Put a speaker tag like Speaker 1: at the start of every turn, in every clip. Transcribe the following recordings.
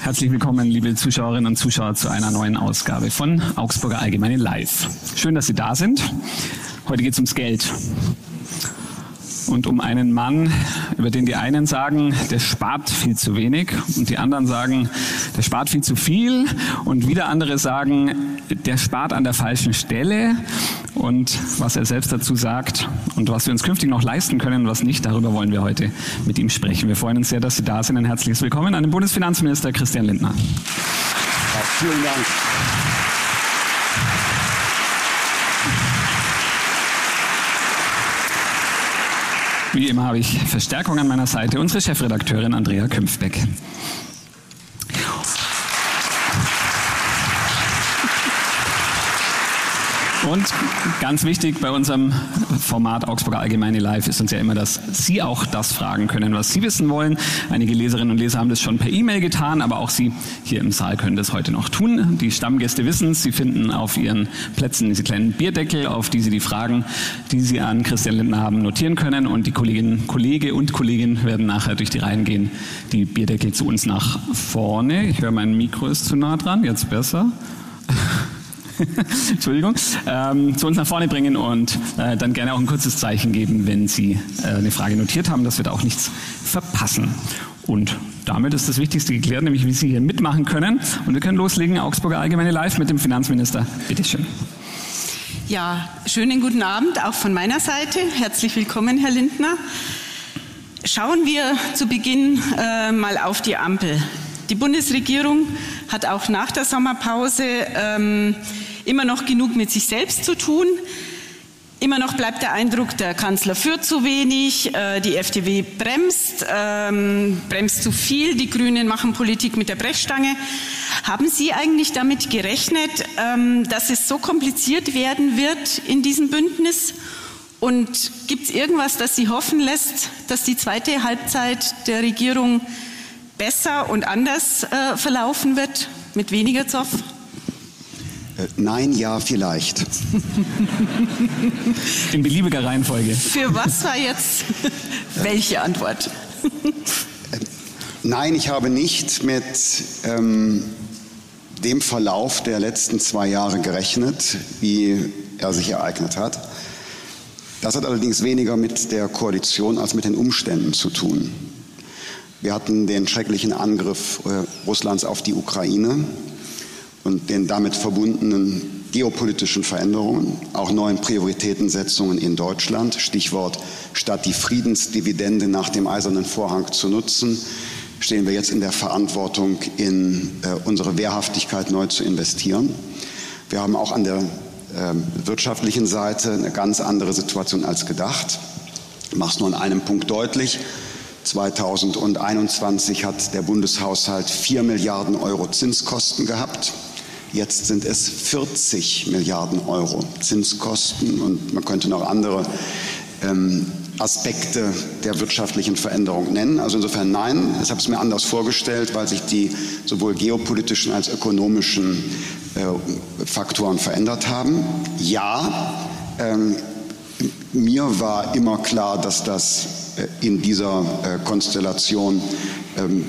Speaker 1: Herzlich willkommen, liebe Zuschauerinnen und Zuschauer, zu einer neuen Ausgabe von Augsburger Allgemeine Live. Schön, dass Sie da sind. Heute geht es ums Geld und um einen Mann, über den die einen sagen, der spart viel zu wenig und die anderen sagen, der spart viel zu viel und wieder andere sagen, der spart an der falschen Stelle und was er selbst dazu sagt und was wir uns künftig noch leisten können und was nicht, darüber wollen wir heute mit ihm sprechen. Wir freuen uns sehr, dass Sie da sind. Ein herzliches Willkommen an den Bundesfinanzminister Christian Lindner. Ja, vielen Dank. Wie immer habe ich Verstärkung an meiner Seite, unsere Chefredakteurin Andrea Kümpfbeck. Und ganz wichtig bei unserem Format Augsburger Allgemeine Live ist uns ja immer, dass Sie auch das fragen können, was Sie wissen wollen. Einige Leserinnen und Leser haben das schon per E-Mail getan, aber auch Sie hier im Saal können das heute noch tun. Die Stammgäste wissen es. Sie finden auf Ihren Plätzen diese kleinen Bierdeckel, auf die Sie die Fragen, die Sie an Christian Lindner haben, notieren können. Und die Kolleginnen, Kollege und Kollegin werden nachher durch die Reihen gehen, die Bierdeckel zu uns nach vorne. Ich höre, mein Mikro ist zu nah dran. Jetzt besser. Entschuldigung, ähm, zu uns nach vorne bringen und äh, dann gerne auch ein kurzes Zeichen geben, wenn Sie äh, eine Frage notiert haben, dass wir da auch nichts verpassen. Und damit ist das Wichtigste geklärt, nämlich wie Sie hier mitmachen können. Und wir können loslegen, Augsburger Allgemeine Live mit dem Finanzminister. Bitte schön.
Speaker 2: Ja, schönen guten Abend auch von meiner Seite. Herzlich willkommen, Herr Lindner. Schauen wir zu Beginn äh, mal auf die Ampel. Die Bundesregierung hat auch nach der Sommerpause ähm, immer noch genug mit sich selbst zu tun. Immer noch bleibt der Eindruck, der Kanzler führt zu wenig, äh, die FDP bremst, ähm, bremst zu viel, die Grünen machen Politik mit der Brechstange. Haben Sie eigentlich damit gerechnet, ähm, dass es so kompliziert werden wird in diesem Bündnis? Und gibt es irgendwas, das Sie hoffen lässt, dass die zweite Halbzeit der Regierung besser und anders äh, verlaufen wird, mit weniger Zoff?
Speaker 3: Äh, nein, ja, vielleicht.
Speaker 1: In beliebiger Reihenfolge.
Speaker 2: Für was war jetzt welche Antwort?
Speaker 3: Äh, nein, ich habe nicht mit ähm, dem Verlauf der letzten zwei Jahre gerechnet, wie er sich ereignet hat. Das hat allerdings weniger mit der Koalition als mit den Umständen zu tun. Wir hatten den schrecklichen Angriff äh, Russlands auf die Ukraine und den damit verbundenen geopolitischen Veränderungen, auch neuen Prioritätensetzungen in Deutschland. Stichwort, statt die Friedensdividende nach dem eisernen Vorhang zu nutzen, stehen wir jetzt in der Verantwortung, in äh, unsere Wehrhaftigkeit neu zu investieren. Wir haben auch an der äh, wirtschaftlichen Seite eine ganz andere Situation als gedacht. Ich mache es nur an einem Punkt deutlich. 2021 hat der Bundeshaushalt 4 Milliarden Euro Zinskosten gehabt. Jetzt sind es 40 Milliarden Euro Zinskosten und man könnte noch andere ähm, Aspekte der wirtschaftlichen Veränderung nennen. Also insofern nein, ich habe es mir anders vorgestellt, weil sich die sowohl geopolitischen als ökonomischen äh, Faktoren verändert haben. Ja, ähm, mir war immer klar, dass das äh, in dieser äh, Konstellation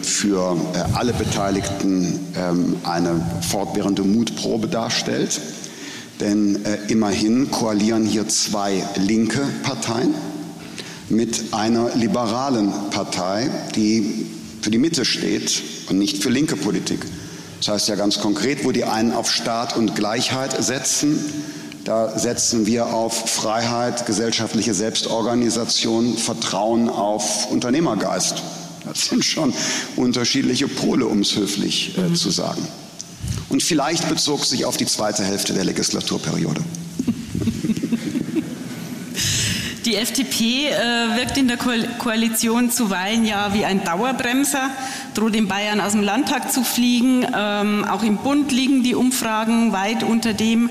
Speaker 3: für äh, alle Beteiligten ähm, eine fortwährende Mutprobe darstellt. Denn immerhin koalieren hier zwei linke Parteien mit einer liberalen Partei, die für die Mitte steht und nicht für linke Politik. Das heißt ja ganz konkret, wo die einen auf Staat und Gleichheit setzen, da setzen wir auf Freiheit, gesellschaftliche Selbstorganisation, Vertrauen auf Unternehmergeist. Das sind schon unterschiedliche Pole, um es höflich äh, mhm. zu sagen. Und vielleicht bezog sich auf die zweite Hälfte der Legislaturperiode.
Speaker 2: Die FDP äh, wirkt in der Ko Koalition zuweilen ja wie ein Dauerbremser, droht in Bayern aus dem Landtag zu fliegen. Ähm, auch im Bund liegen die Umfragen weit unter dem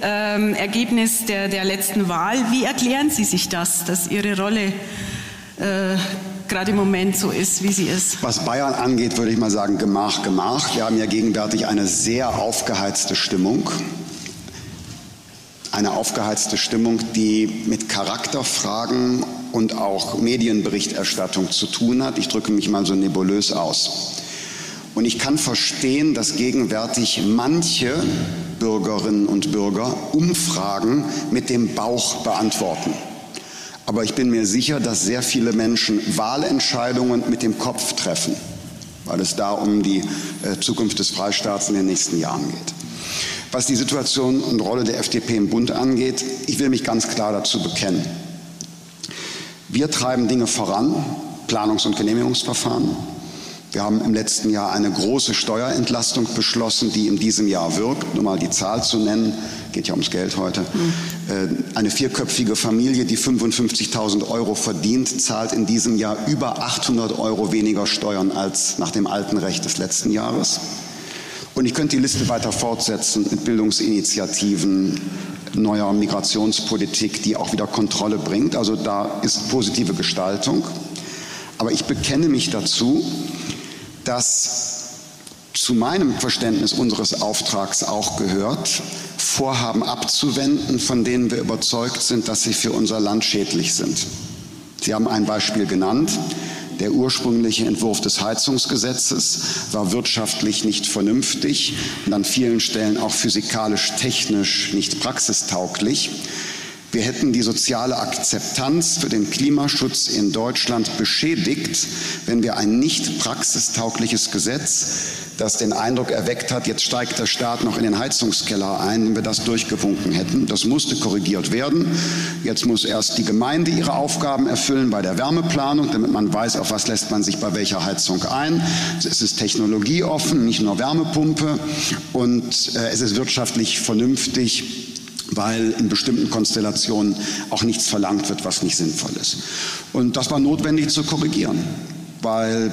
Speaker 2: ähm, Ergebnis der, der letzten Wahl. Wie erklären Sie sich das, dass Ihre Rolle äh, gerade im Moment so ist, wie sie ist?
Speaker 3: Was Bayern angeht, würde ich mal sagen, Gemach, Gemach. Wir haben ja gegenwärtig eine sehr aufgeheizte Stimmung. eine aufgeheizte Stimmung, die mit Charakterfragen und auch Medienberichterstattung zu tun hat. Ich drücke mich mal so nebulös aus. Und ich kann verstehen, dass gegenwärtig manche Bürgerinnen und Bürger Umfragen mit dem Bauch beantworten. Aber ich bin mir sicher, dass sehr viele Menschen Wahlentscheidungen mit dem Kopf treffen, weil es da um die äh, Zukunft des Freistaats in den nächsten Jahren geht. Was die Situation und Rolle der FDP im Bund angeht, ich will mich ganz klar dazu bekennen. Wir treiben Dinge voran, Planungs- und Genehmigungsverfahren. Wir haben im letzten Jahr eine große Steuerentlastung beschlossen, die in diesem Jahr wirkt. Nur mal die Zahl zu nennen, geht ja ums Geld heute. Mhm. Eine vierköpfige Familie, die 55.000 Euro verdient, zahlt in diesem Jahr über 800 Euro weniger Steuern als nach dem alten Recht des letzten Jahres. Und ich könnte die Liste weiter fortsetzen mit Bildungsinitiativen, neuer Migrationspolitik, die auch wieder Kontrolle bringt. Also da ist positive Gestaltung. Aber ich bekenne mich dazu, dass zu meinem Verständnis unseres Auftrags auch gehört, Vorhaben abzuwenden, von denen wir überzeugt sind, dass sie für unser Land schädlich sind. Sie haben ein Beispiel genannt. Der ursprüngliche Entwurf des Heizungsgesetzes war wirtschaftlich nicht vernünftig und an vielen Stellen auch physikalisch-technisch nicht praxistauglich. Wir hätten die soziale Akzeptanz für den Klimaschutz in Deutschland beschädigt, wenn wir ein nicht praxistaugliches Gesetz das den Eindruck erweckt hat, jetzt steigt der Staat noch in den Heizungskeller ein, wenn wir das durchgewunken hätten. Das musste korrigiert werden. Jetzt muss erst die Gemeinde ihre Aufgaben erfüllen bei der Wärmeplanung, damit man weiß, auf was lässt man sich bei welcher Heizung ein. Es ist technologieoffen, nicht nur Wärmepumpe und äh, es ist wirtschaftlich vernünftig weil in bestimmten Konstellationen auch nichts verlangt wird, was nicht sinnvoll ist. Und das war notwendig zu korrigieren, weil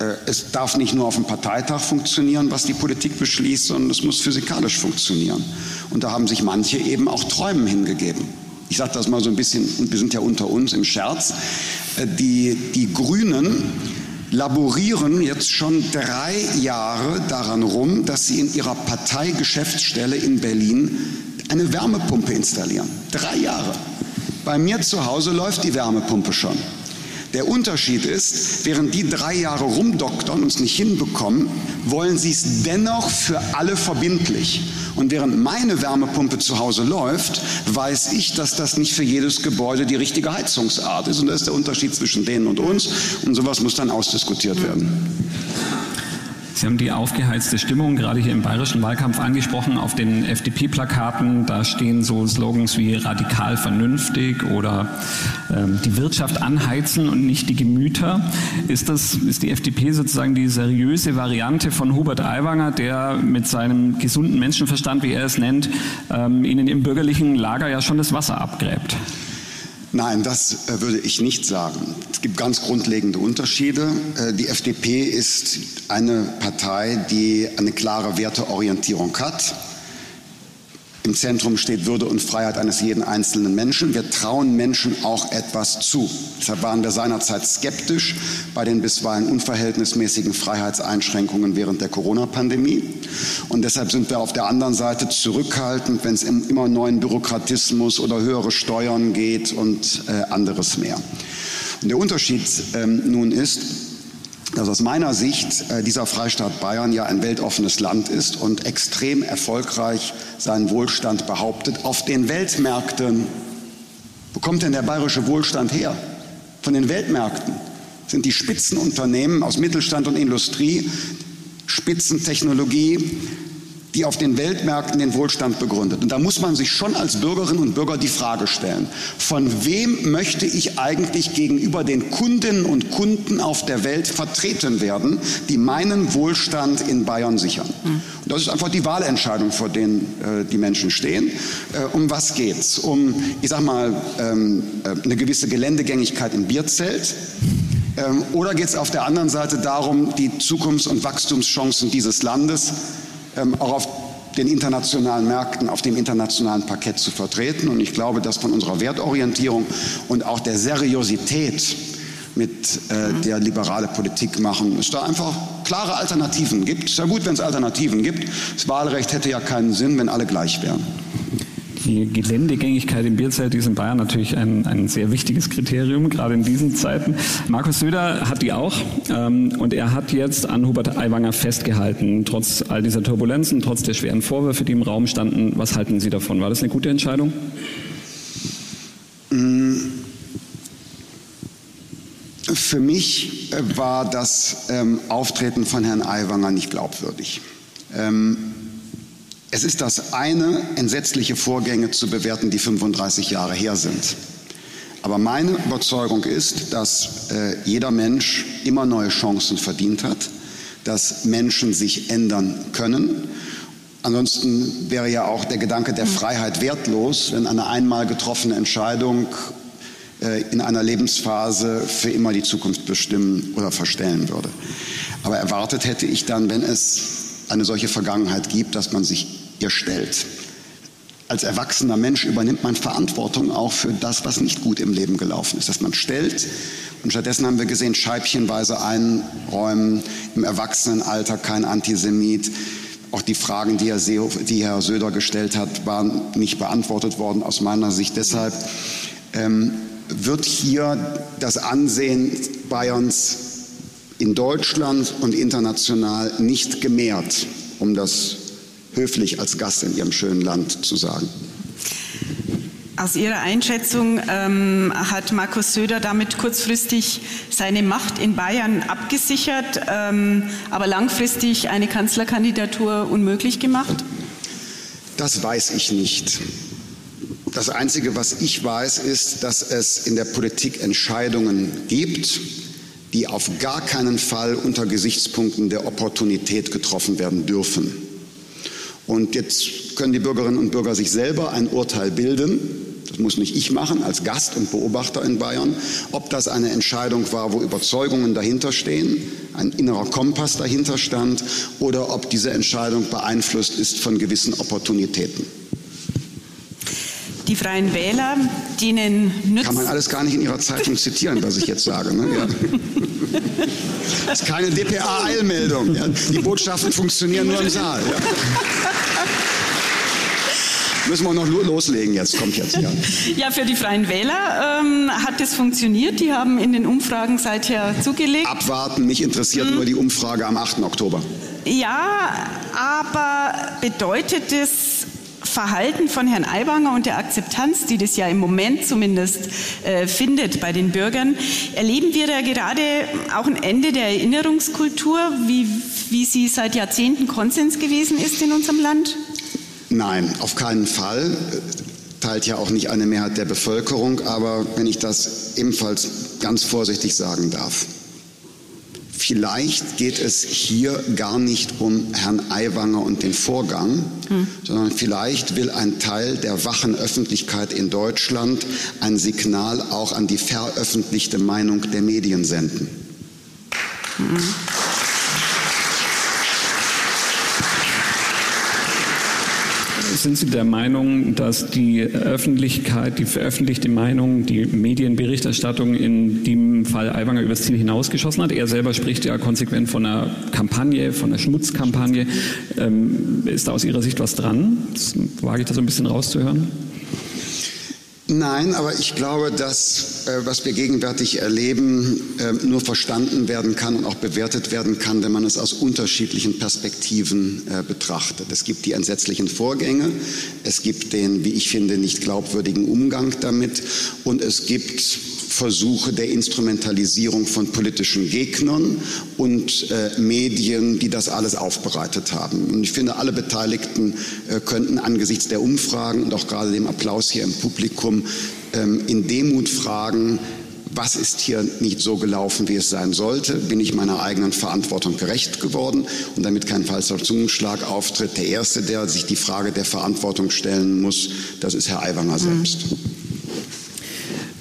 Speaker 3: äh, es darf nicht nur auf dem Parteitag funktionieren, was die Politik beschließt, sondern es muss physikalisch funktionieren. Und da haben sich manche eben auch Träumen hingegeben. Ich sage das mal so ein bisschen, und wir sind ja unter uns im Scherz, äh, die, die Grünen laborieren jetzt schon drei Jahre daran rum, dass sie in ihrer Parteigeschäftsstelle in Berlin eine Wärmepumpe installieren. Drei Jahre. Bei mir zu Hause läuft die Wärmepumpe schon. Der Unterschied ist, während die drei Jahre rumdoktern und es nicht hinbekommen, wollen sie es dennoch für alle verbindlich. Und während meine Wärmepumpe zu Hause läuft, weiß ich, dass das nicht für jedes Gebäude die richtige Heizungsart ist. Und das ist der Unterschied zwischen denen und uns. Und sowas muss dann ausdiskutiert werden.
Speaker 1: Sie haben die aufgeheizte Stimmung gerade hier im bayerischen Wahlkampf angesprochen. Auf den FDP-Plakaten, da stehen so Slogans wie radikal vernünftig oder ähm, die Wirtschaft anheizen und nicht die Gemüter. Ist das, ist die FDP sozusagen die seriöse Variante von Hubert Aiwanger, der mit seinem gesunden Menschenverstand, wie er es nennt, ähm, Ihnen im bürgerlichen Lager ja schon das Wasser abgräbt?
Speaker 3: Nein, das äh, würde ich nicht sagen. Es gibt ganz grundlegende Unterschiede. Äh, die FDP ist eine Partei, die eine klare Werteorientierung hat. Im Zentrum steht Würde und Freiheit eines jeden einzelnen Menschen. Wir trauen Menschen auch etwas zu. Deshalb waren wir seinerzeit skeptisch bei den bisweilen unverhältnismäßigen Freiheitseinschränkungen während der Corona-Pandemie. Und deshalb sind wir auf der anderen Seite zurückhaltend, wenn es um immer neuen Bürokratismus oder höhere Steuern geht und äh, anderes mehr. Und der Unterschied ähm, nun ist, dass aus meiner Sicht äh, dieser Freistaat Bayern ja ein weltoffenes Land ist und extrem erfolgreich seinen Wohlstand behauptet auf den Weltmärkten. Wo kommt denn der bayerische Wohlstand her? Von den Weltmärkten sind die Spitzenunternehmen aus Mittelstand und Industrie, Spitzentechnologie, die auf den Weltmärkten den Wohlstand begründet. Und da muss man sich schon als Bürgerinnen und Bürger die Frage stellen, von wem möchte ich eigentlich gegenüber den Kundinnen und Kunden auf der Welt vertreten werden, die meinen Wohlstand in Bayern sichern. Und das ist einfach die Wahlentscheidung, vor denen äh, die Menschen stehen. Äh, um was geht's? Um, ich sag mal, ähm, äh, eine gewisse Geländegängigkeit im Bierzelt. Ähm, oder geht es auf der anderen Seite darum, die Zukunfts- und Wachstumschancen dieses Landes auch auf den internationalen Märkten, auf dem internationalen Parkett zu vertreten. Und ich glaube, dass von unserer Wertorientierung und auch der Seriosität, mit äh, der liberale Politik machen, es da einfach klare Alternativen gibt. Es ist ja gut, wenn es Alternativen gibt. Das Wahlrecht hätte ja keinen Sinn, wenn alle gleich wären.
Speaker 1: Die Geländegängigkeit im Bierzelt ist in Bayern natürlich ein, ein sehr wichtiges Kriterium, gerade in diesen Zeiten. Markus Söder hat die auch ähm, und er hat jetzt an Hubert Aiwanger festgehalten, trotz all dieser Turbulenzen, trotz der schweren Vorwürfe, die im Raum standen. Was halten Sie davon? War das eine gute Entscheidung?
Speaker 3: Für mich war das ähm, Auftreten von Herrn Aiwanger nicht glaubwürdig. Ähm, es ist das eine, entsetzliche Vorgänge zu bewerten, die 35 Jahre her sind. Aber meine Überzeugung ist, dass äh, jeder Mensch immer neue Chancen verdient hat, dass Menschen sich ändern können. Ansonsten wäre ja auch der Gedanke der Freiheit wertlos, wenn eine einmal getroffene Entscheidung äh, in einer Lebensphase für immer die Zukunft bestimmen oder verstellen würde. Aber erwartet hätte ich dann, wenn es eine solche Vergangenheit gibt, dass man sich ihr stellt. Als erwachsener Mensch übernimmt man Verantwortung auch für das, was nicht gut im Leben gelaufen ist, dass man stellt. Und stattdessen haben wir gesehen, scheibchenweise einräumen, im Erwachsenenalter kein Antisemit. Auch die Fragen, die Herr, Seehofer, die Herr Söder gestellt hat, waren nicht beantwortet worden aus meiner Sicht. Deshalb ähm, wird hier das Ansehen Bayerns in Deutschland und international nicht gemehrt, um das höflich als Gast in Ihrem schönen Land zu sagen.
Speaker 2: Aus Ihrer Einschätzung ähm, hat Markus Söder damit kurzfristig seine Macht in Bayern abgesichert, ähm, aber langfristig eine Kanzlerkandidatur unmöglich gemacht?
Speaker 3: Das weiß ich nicht. Das Einzige, was ich weiß, ist, dass es in der Politik Entscheidungen gibt, die auf gar keinen Fall unter Gesichtspunkten der Opportunität getroffen werden dürfen. Und jetzt können die Bürgerinnen und Bürger sich selber ein Urteil bilden. Das muss nicht ich machen als Gast und Beobachter in Bayern, ob das eine Entscheidung war, wo Überzeugungen dahinter stehen, ein innerer Kompass dahinter stand, oder ob diese Entscheidung beeinflusst ist von gewissen Opportunitäten.
Speaker 2: Die Freien Wähler, denen nützt.
Speaker 3: Kann man alles gar nicht in Ihrer Zeitung zitieren, was ich jetzt sage. Ne? Ja. Das ist keine DPA-Eilmeldung. Ja. Die Botschaften funktionieren nur im Saal. Ja. Müssen wir noch loslegen jetzt, kommt jetzt. Ja,
Speaker 2: ja für die Freien Wähler ähm, hat es funktioniert. Die haben in den Umfragen seither zugelegt.
Speaker 3: Abwarten, mich interessiert hm. nur die Umfrage am 8. Oktober.
Speaker 2: Ja, aber bedeutet es Verhalten von Herrn Aiwanger und der Akzeptanz, die das ja im Moment zumindest äh, findet bei den Bürgern, erleben wir da gerade auch ein Ende der Erinnerungskultur, wie, wie sie seit Jahrzehnten Konsens gewesen ist in unserem Land?
Speaker 3: Nein, auf keinen Fall. Teilt ja auch nicht eine Mehrheit der Bevölkerung, aber wenn ich das ebenfalls ganz vorsichtig sagen darf. Vielleicht geht es hier gar nicht um Herrn Aiwanger und den Vorgang, hm. sondern vielleicht will ein Teil der wachen Öffentlichkeit in Deutschland ein Signal auch an die veröffentlichte Meinung der Medien senden. Hm.
Speaker 1: Sind Sie der Meinung, dass die Öffentlichkeit, die veröffentlichte Meinung, die Medienberichterstattung in dem Fall Aiwanger übers Ziel hinausgeschossen hat? Er selber spricht ja konsequent von einer Kampagne, von einer Schmutzkampagne. Ähm, ist da aus Ihrer Sicht was dran? Das wage ich da so ein bisschen rauszuhören?
Speaker 3: Nein, aber ich glaube, dass äh, was wir gegenwärtig erleben, äh, nur verstanden werden kann und auch bewertet werden kann, wenn man es aus unterschiedlichen Perspektiven äh, betrachtet. Es gibt die entsetzlichen Vorgänge, es gibt den, wie ich finde, nicht glaubwürdigen Umgang damit und es gibt Versuche der Instrumentalisierung von politischen Gegnern und äh, Medien, die das alles aufbereitet haben. Und ich finde, alle Beteiligten äh, könnten angesichts der Umfragen und auch gerade dem Applaus hier im Publikum ähm, in Demut fragen, was ist hier nicht so gelaufen, wie es sein sollte? Bin ich meiner eigenen Verantwortung gerecht geworden? Und damit kein falscher Zungenschlag auftritt, der Erste, der sich die Frage der Verantwortung stellen muss, das ist Herr Aiwanger selbst.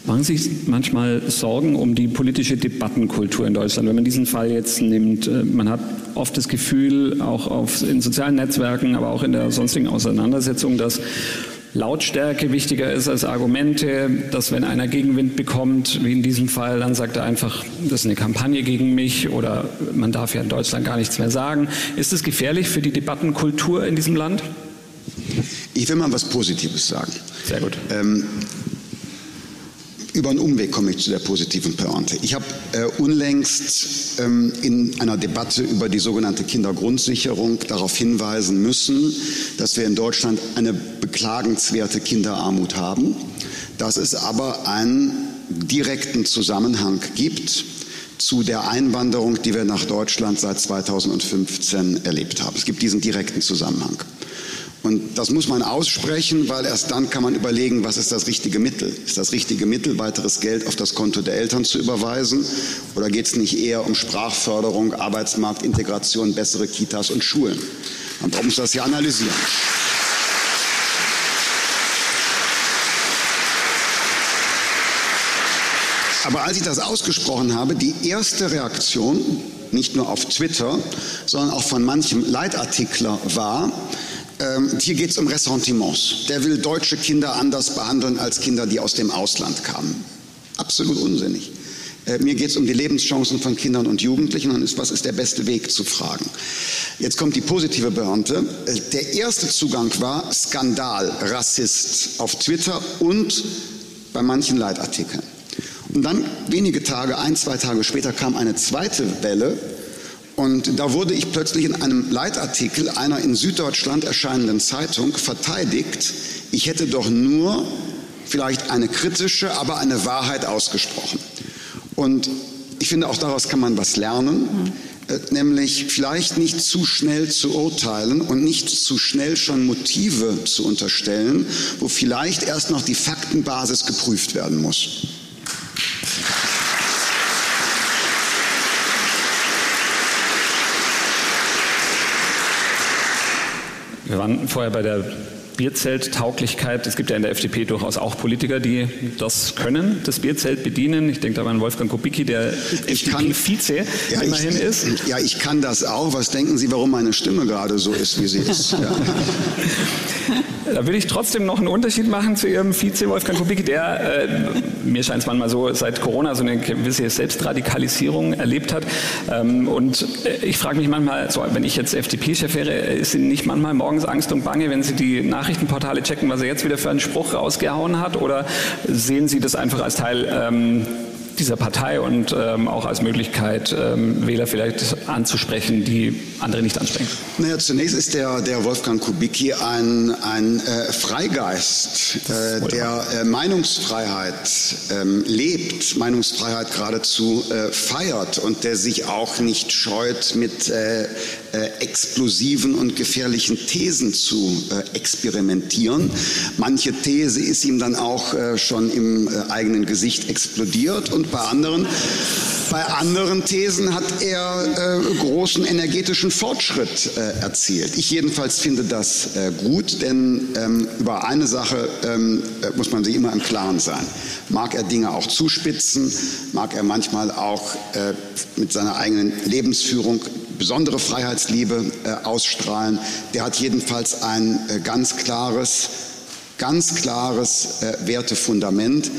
Speaker 1: Machen Sie sich manchmal Sorgen um die politische Debattenkultur in Deutschland? Wenn man diesen Fall jetzt nimmt, äh, man hat oft das Gefühl, auch auf, in sozialen Netzwerken, aber auch in der sonstigen Auseinandersetzung, dass Lautstärke wichtiger ist als Argumente, dass wenn einer Gegenwind bekommt, wie in diesem Fall, dann sagt er einfach, das ist eine Kampagne gegen mich oder man darf ja in Deutschland gar nichts mehr sagen. Ist es gefährlich für die Debattenkultur in diesem Land?
Speaker 3: Ich will mal was Positives sagen.
Speaker 1: Sehr gut. Ähm,
Speaker 3: über einen Umweg komme ich zu der positiven Pointe. Ich habe äh, unlängst ähm, in einer Debatte über die sogenannte Kindergrundsicherung darauf hinweisen müssen, dass wir in Deutschland eine beklagenswerte Kinderarmut haben, dass es aber einen direkten Zusammenhang gibt zu der Einwanderung, die wir nach Deutschland seit 2015 erlebt haben. Es gibt diesen direkten Zusammenhang. Und das muss man aussprechen, weil erst dann kann man überlegen, was ist das richtige Mittel. Ist das richtige Mittel, weiteres Geld auf das Konto der Eltern zu überweisen? Oder geht es nicht eher um Sprachförderung, Arbeitsmarktintegration, bessere Kitas und Schulen? Man muss das ja analysieren. Aber als ich das ausgesprochen habe, die erste Reaktion, nicht nur auf Twitter, sondern auch von manchem Leitartikler war, ähm, hier geht es um Ressentiments. Der will deutsche Kinder anders behandeln als Kinder, die aus dem Ausland kamen. Absolut unsinnig. Äh, mir geht es um die Lebenschancen von Kindern und Jugendlichen und ist, was ist der beste Weg zu fragen. Jetzt kommt die positive Beamte. Äh, der erste Zugang war Skandal, Rassist auf Twitter und bei manchen Leitartikeln. Und dann wenige Tage, ein, zwei Tage später kam eine zweite Welle und da wurde ich plötzlich in einem Leitartikel einer in Süddeutschland erscheinenden Zeitung verteidigt, ich hätte doch nur vielleicht eine kritische, aber eine Wahrheit ausgesprochen. Und ich finde, auch daraus kann man was lernen, äh, nämlich vielleicht nicht zu schnell zu urteilen und nicht zu schnell schon Motive zu unterstellen, wo vielleicht erst noch die Faktenbasis geprüft werden muss.
Speaker 1: Wir waren vorher bei der Bierzelttauglichkeit. Es gibt ja in der FDP durchaus auch Politiker, die das können, das Bierzelt bedienen. Ich denke da an Wolfgang Kubicki, der FDP-Vize
Speaker 3: ja, immerhin ich, ist. Ja, ich kann das auch. Was denken Sie, warum meine Stimme gerade so ist, wie sie ist? Ja.
Speaker 1: Da will ich trotzdem noch einen Unterschied machen zu Ihrem Vize Wolfgang Kubicki, der, äh, mir scheint es manchmal so, seit Corona so eine gewisse Selbstradikalisierung erlebt hat. Ähm, und äh, ich frage mich manchmal, so, wenn ich jetzt FDP-Chef wäre, ist Ihnen nicht manchmal morgens Angst und Bange, wenn Sie die Nachrichtenportale checken, was er jetzt wieder für einen Spruch rausgehauen hat? Oder sehen Sie das einfach als Teil ähm, dieser Partei und ähm, auch als Möglichkeit, ähm, Wähler vielleicht anzusprechen, die andere nicht ansprechen?
Speaker 3: Naja, zunächst ist der, der Wolfgang Kubicki ein, ein äh, Freigeist, äh, der äh, Meinungsfreiheit ähm, lebt, Meinungsfreiheit geradezu äh, feiert und der sich auch nicht scheut, mit äh, explosiven und gefährlichen Thesen zu experimentieren. Manche These ist ihm dann auch schon im eigenen Gesicht explodiert und bei anderen, bei anderen Thesen hat er äh, großen energetischen Fortschritt äh, erzielt. Ich jedenfalls finde das äh, gut, denn ähm, über eine Sache ähm, äh, muss man sich immer im Klaren sein. Mag er Dinge auch zuspitzen, mag er manchmal auch äh, mit seiner eigenen Lebensführung besondere Freiheitsliebe äh, ausstrahlen. Der hat jedenfalls ein ganz klares ganz klares äh, Wertefundament.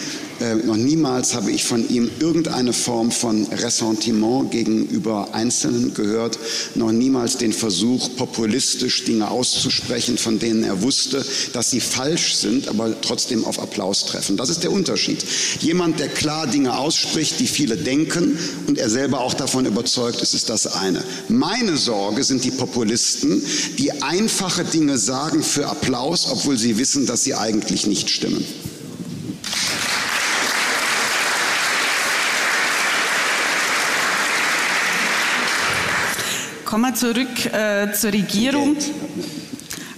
Speaker 3: Äh, noch niemals habe ich von ihm irgendeine Form von Ressentiment gegenüber Einzelnen gehört, noch niemals den Versuch, populistisch Dinge auszusprechen, von denen er wusste, dass sie falsch sind, aber trotzdem auf Applaus treffen. Das ist der Unterschied. Jemand, der klar Dinge ausspricht, die viele denken und er selber auch davon überzeugt ist, ist das eine. Meine Sorge sind die Populisten, die einfache Dinge sagen für Applaus, obwohl sie wissen, dass sie sie eigentlich nicht stimmen.
Speaker 2: Kommen wir zurück äh, zur Regierung.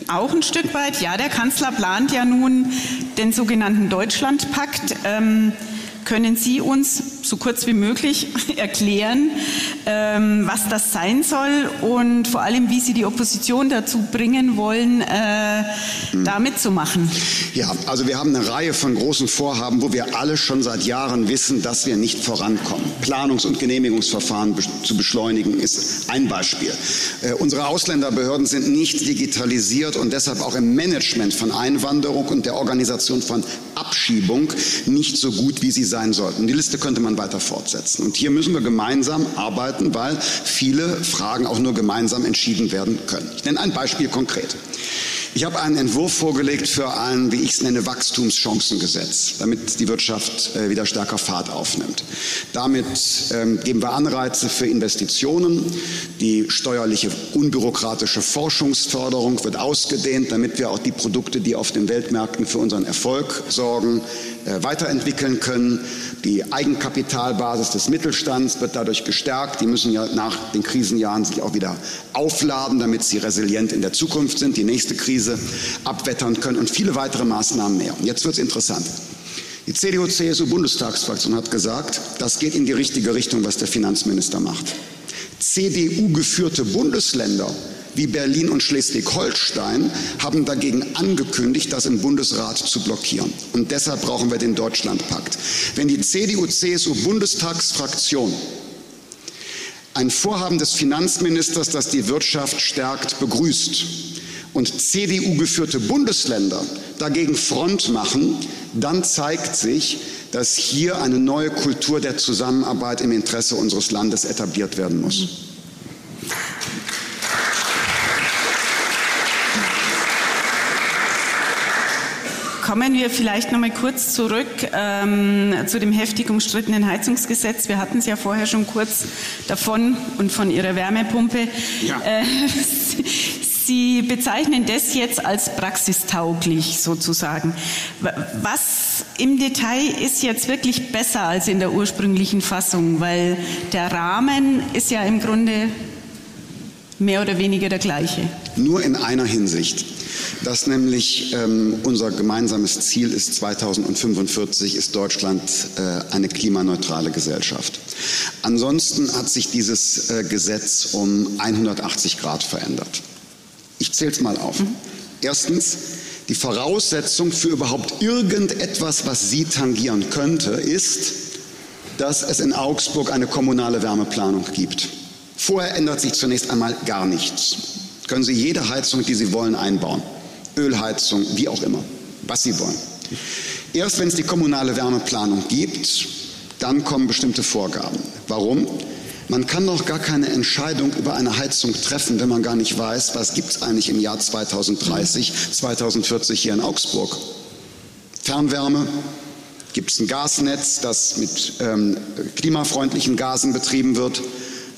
Speaker 2: Auch ein Stück weit. Ja, der Kanzler plant ja nun den sogenannten Deutschlandpakt. Ähm, können Sie uns so kurz wie möglich erklären, ähm, was das sein soll und vor allem, wie Sie die Opposition dazu bringen wollen, äh, da mitzumachen?
Speaker 3: Ja, also wir haben eine Reihe von großen Vorhaben, wo wir alle schon seit Jahren wissen, dass wir nicht vorankommen. Planungs- und Genehmigungsverfahren zu beschleunigen ist ein Beispiel. Äh, unsere Ausländerbehörden sind nicht digitalisiert und deshalb auch im Management von Einwanderung und der Organisation von Abschiebung nicht so gut, wie sie sein sollten. Die Liste könnte man weiter fortsetzen. Und hier müssen wir gemeinsam arbeiten, weil viele Fragen auch nur gemeinsam entschieden werden können. Ich nenne ein Beispiel konkret. Ich habe einen Entwurf vorgelegt für ein, wie ich es nenne, Wachstumschancengesetz, damit die Wirtschaft äh, wieder stärker Fahrt aufnimmt. Damit ähm, geben wir Anreize für Investitionen. Die steuerliche unbürokratische Forschungsförderung wird ausgedehnt, damit wir auch die Produkte, die auf den Weltmärkten für unseren Erfolg sorgen, weiterentwickeln können. Die Eigenkapitalbasis des Mittelstands wird dadurch gestärkt. Die müssen ja nach den Krisenjahren sich auch wieder aufladen, damit sie resilient in der Zukunft sind, die nächste Krise abwettern können und viele weitere Maßnahmen mehr. Und jetzt wird es interessant. Die CDU-CSU-Bundestagsfraktion hat gesagt, das geht in die richtige Richtung, was der Finanzminister macht. CDU-geführte Bundesländer wie Berlin und Schleswig-Holstein haben dagegen angekündigt, das im Bundesrat zu blockieren. Und deshalb brauchen wir den Deutschlandpakt. Wenn die CDU-CSU-Bundestagsfraktion ein Vorhaben des Finanzministers, das die Wirtschaft stärkt, begrüßt und CDU geführte Bundesländer dagegen Front machen, dann zeigt sich, dass hier eine neue Kultur der Zusammenarbeit im Interesse unseres Landes etabliert werden muss.
Speaker 2: Kommen wir vielleicht noch mal kurz zurück ähm, zu dem heftig umstrittenen Heizungsgesetz. Wir hatten es ja vorher schon kurz davon und von Ihrer Wärmepumpe. Ja. Äh, Sie bezeichnen das jetzt als praxistauglich sozusagen. Was im Detail ist jetzt wirklich besser als in der ursprünglichen Fassung? Weil der Rahmen ist ja im Grunde mehr oder weniger der gleiche.
Speaker 3: Nur in einer Hinsicht dass nämlich ähm, unser gemeinsames Ziel ist, 2045 ist Deutschland äh, eine klimaneutrale Gesellschaft. Ansonsten hat sich dieses äh, Gesetz um 180 Grad verändert. Ich zähle es mal auf. Mhm. Erstens, die Voraussetzung für überhaupt irgendetwas, was Sie tangieren könnte, ist, dass es in Augsburg eine kommunale Wärmeplanung gibt. Vorher ändert sich zunächst einmal gar nichts. Können Sie jede Heizung, die Sie wollen, einbauen. Ölheizung, wie auch immer, was Sie wollen. Erst wenn es die kommunale Wärmeplanung gibt, dann kommen bestimmte Vorgaben. Warum? Man kann noch gar keine Entscheidung über eine Heizung treffen, wenn man gar nicht weiß, was gibt es eigentlich im Jahr 2030, 2040 hier in Augsburg. Fernwärme, gibt es ein Gasnetz, das mit ähm, klimafreundlichen Gasen betrieben wird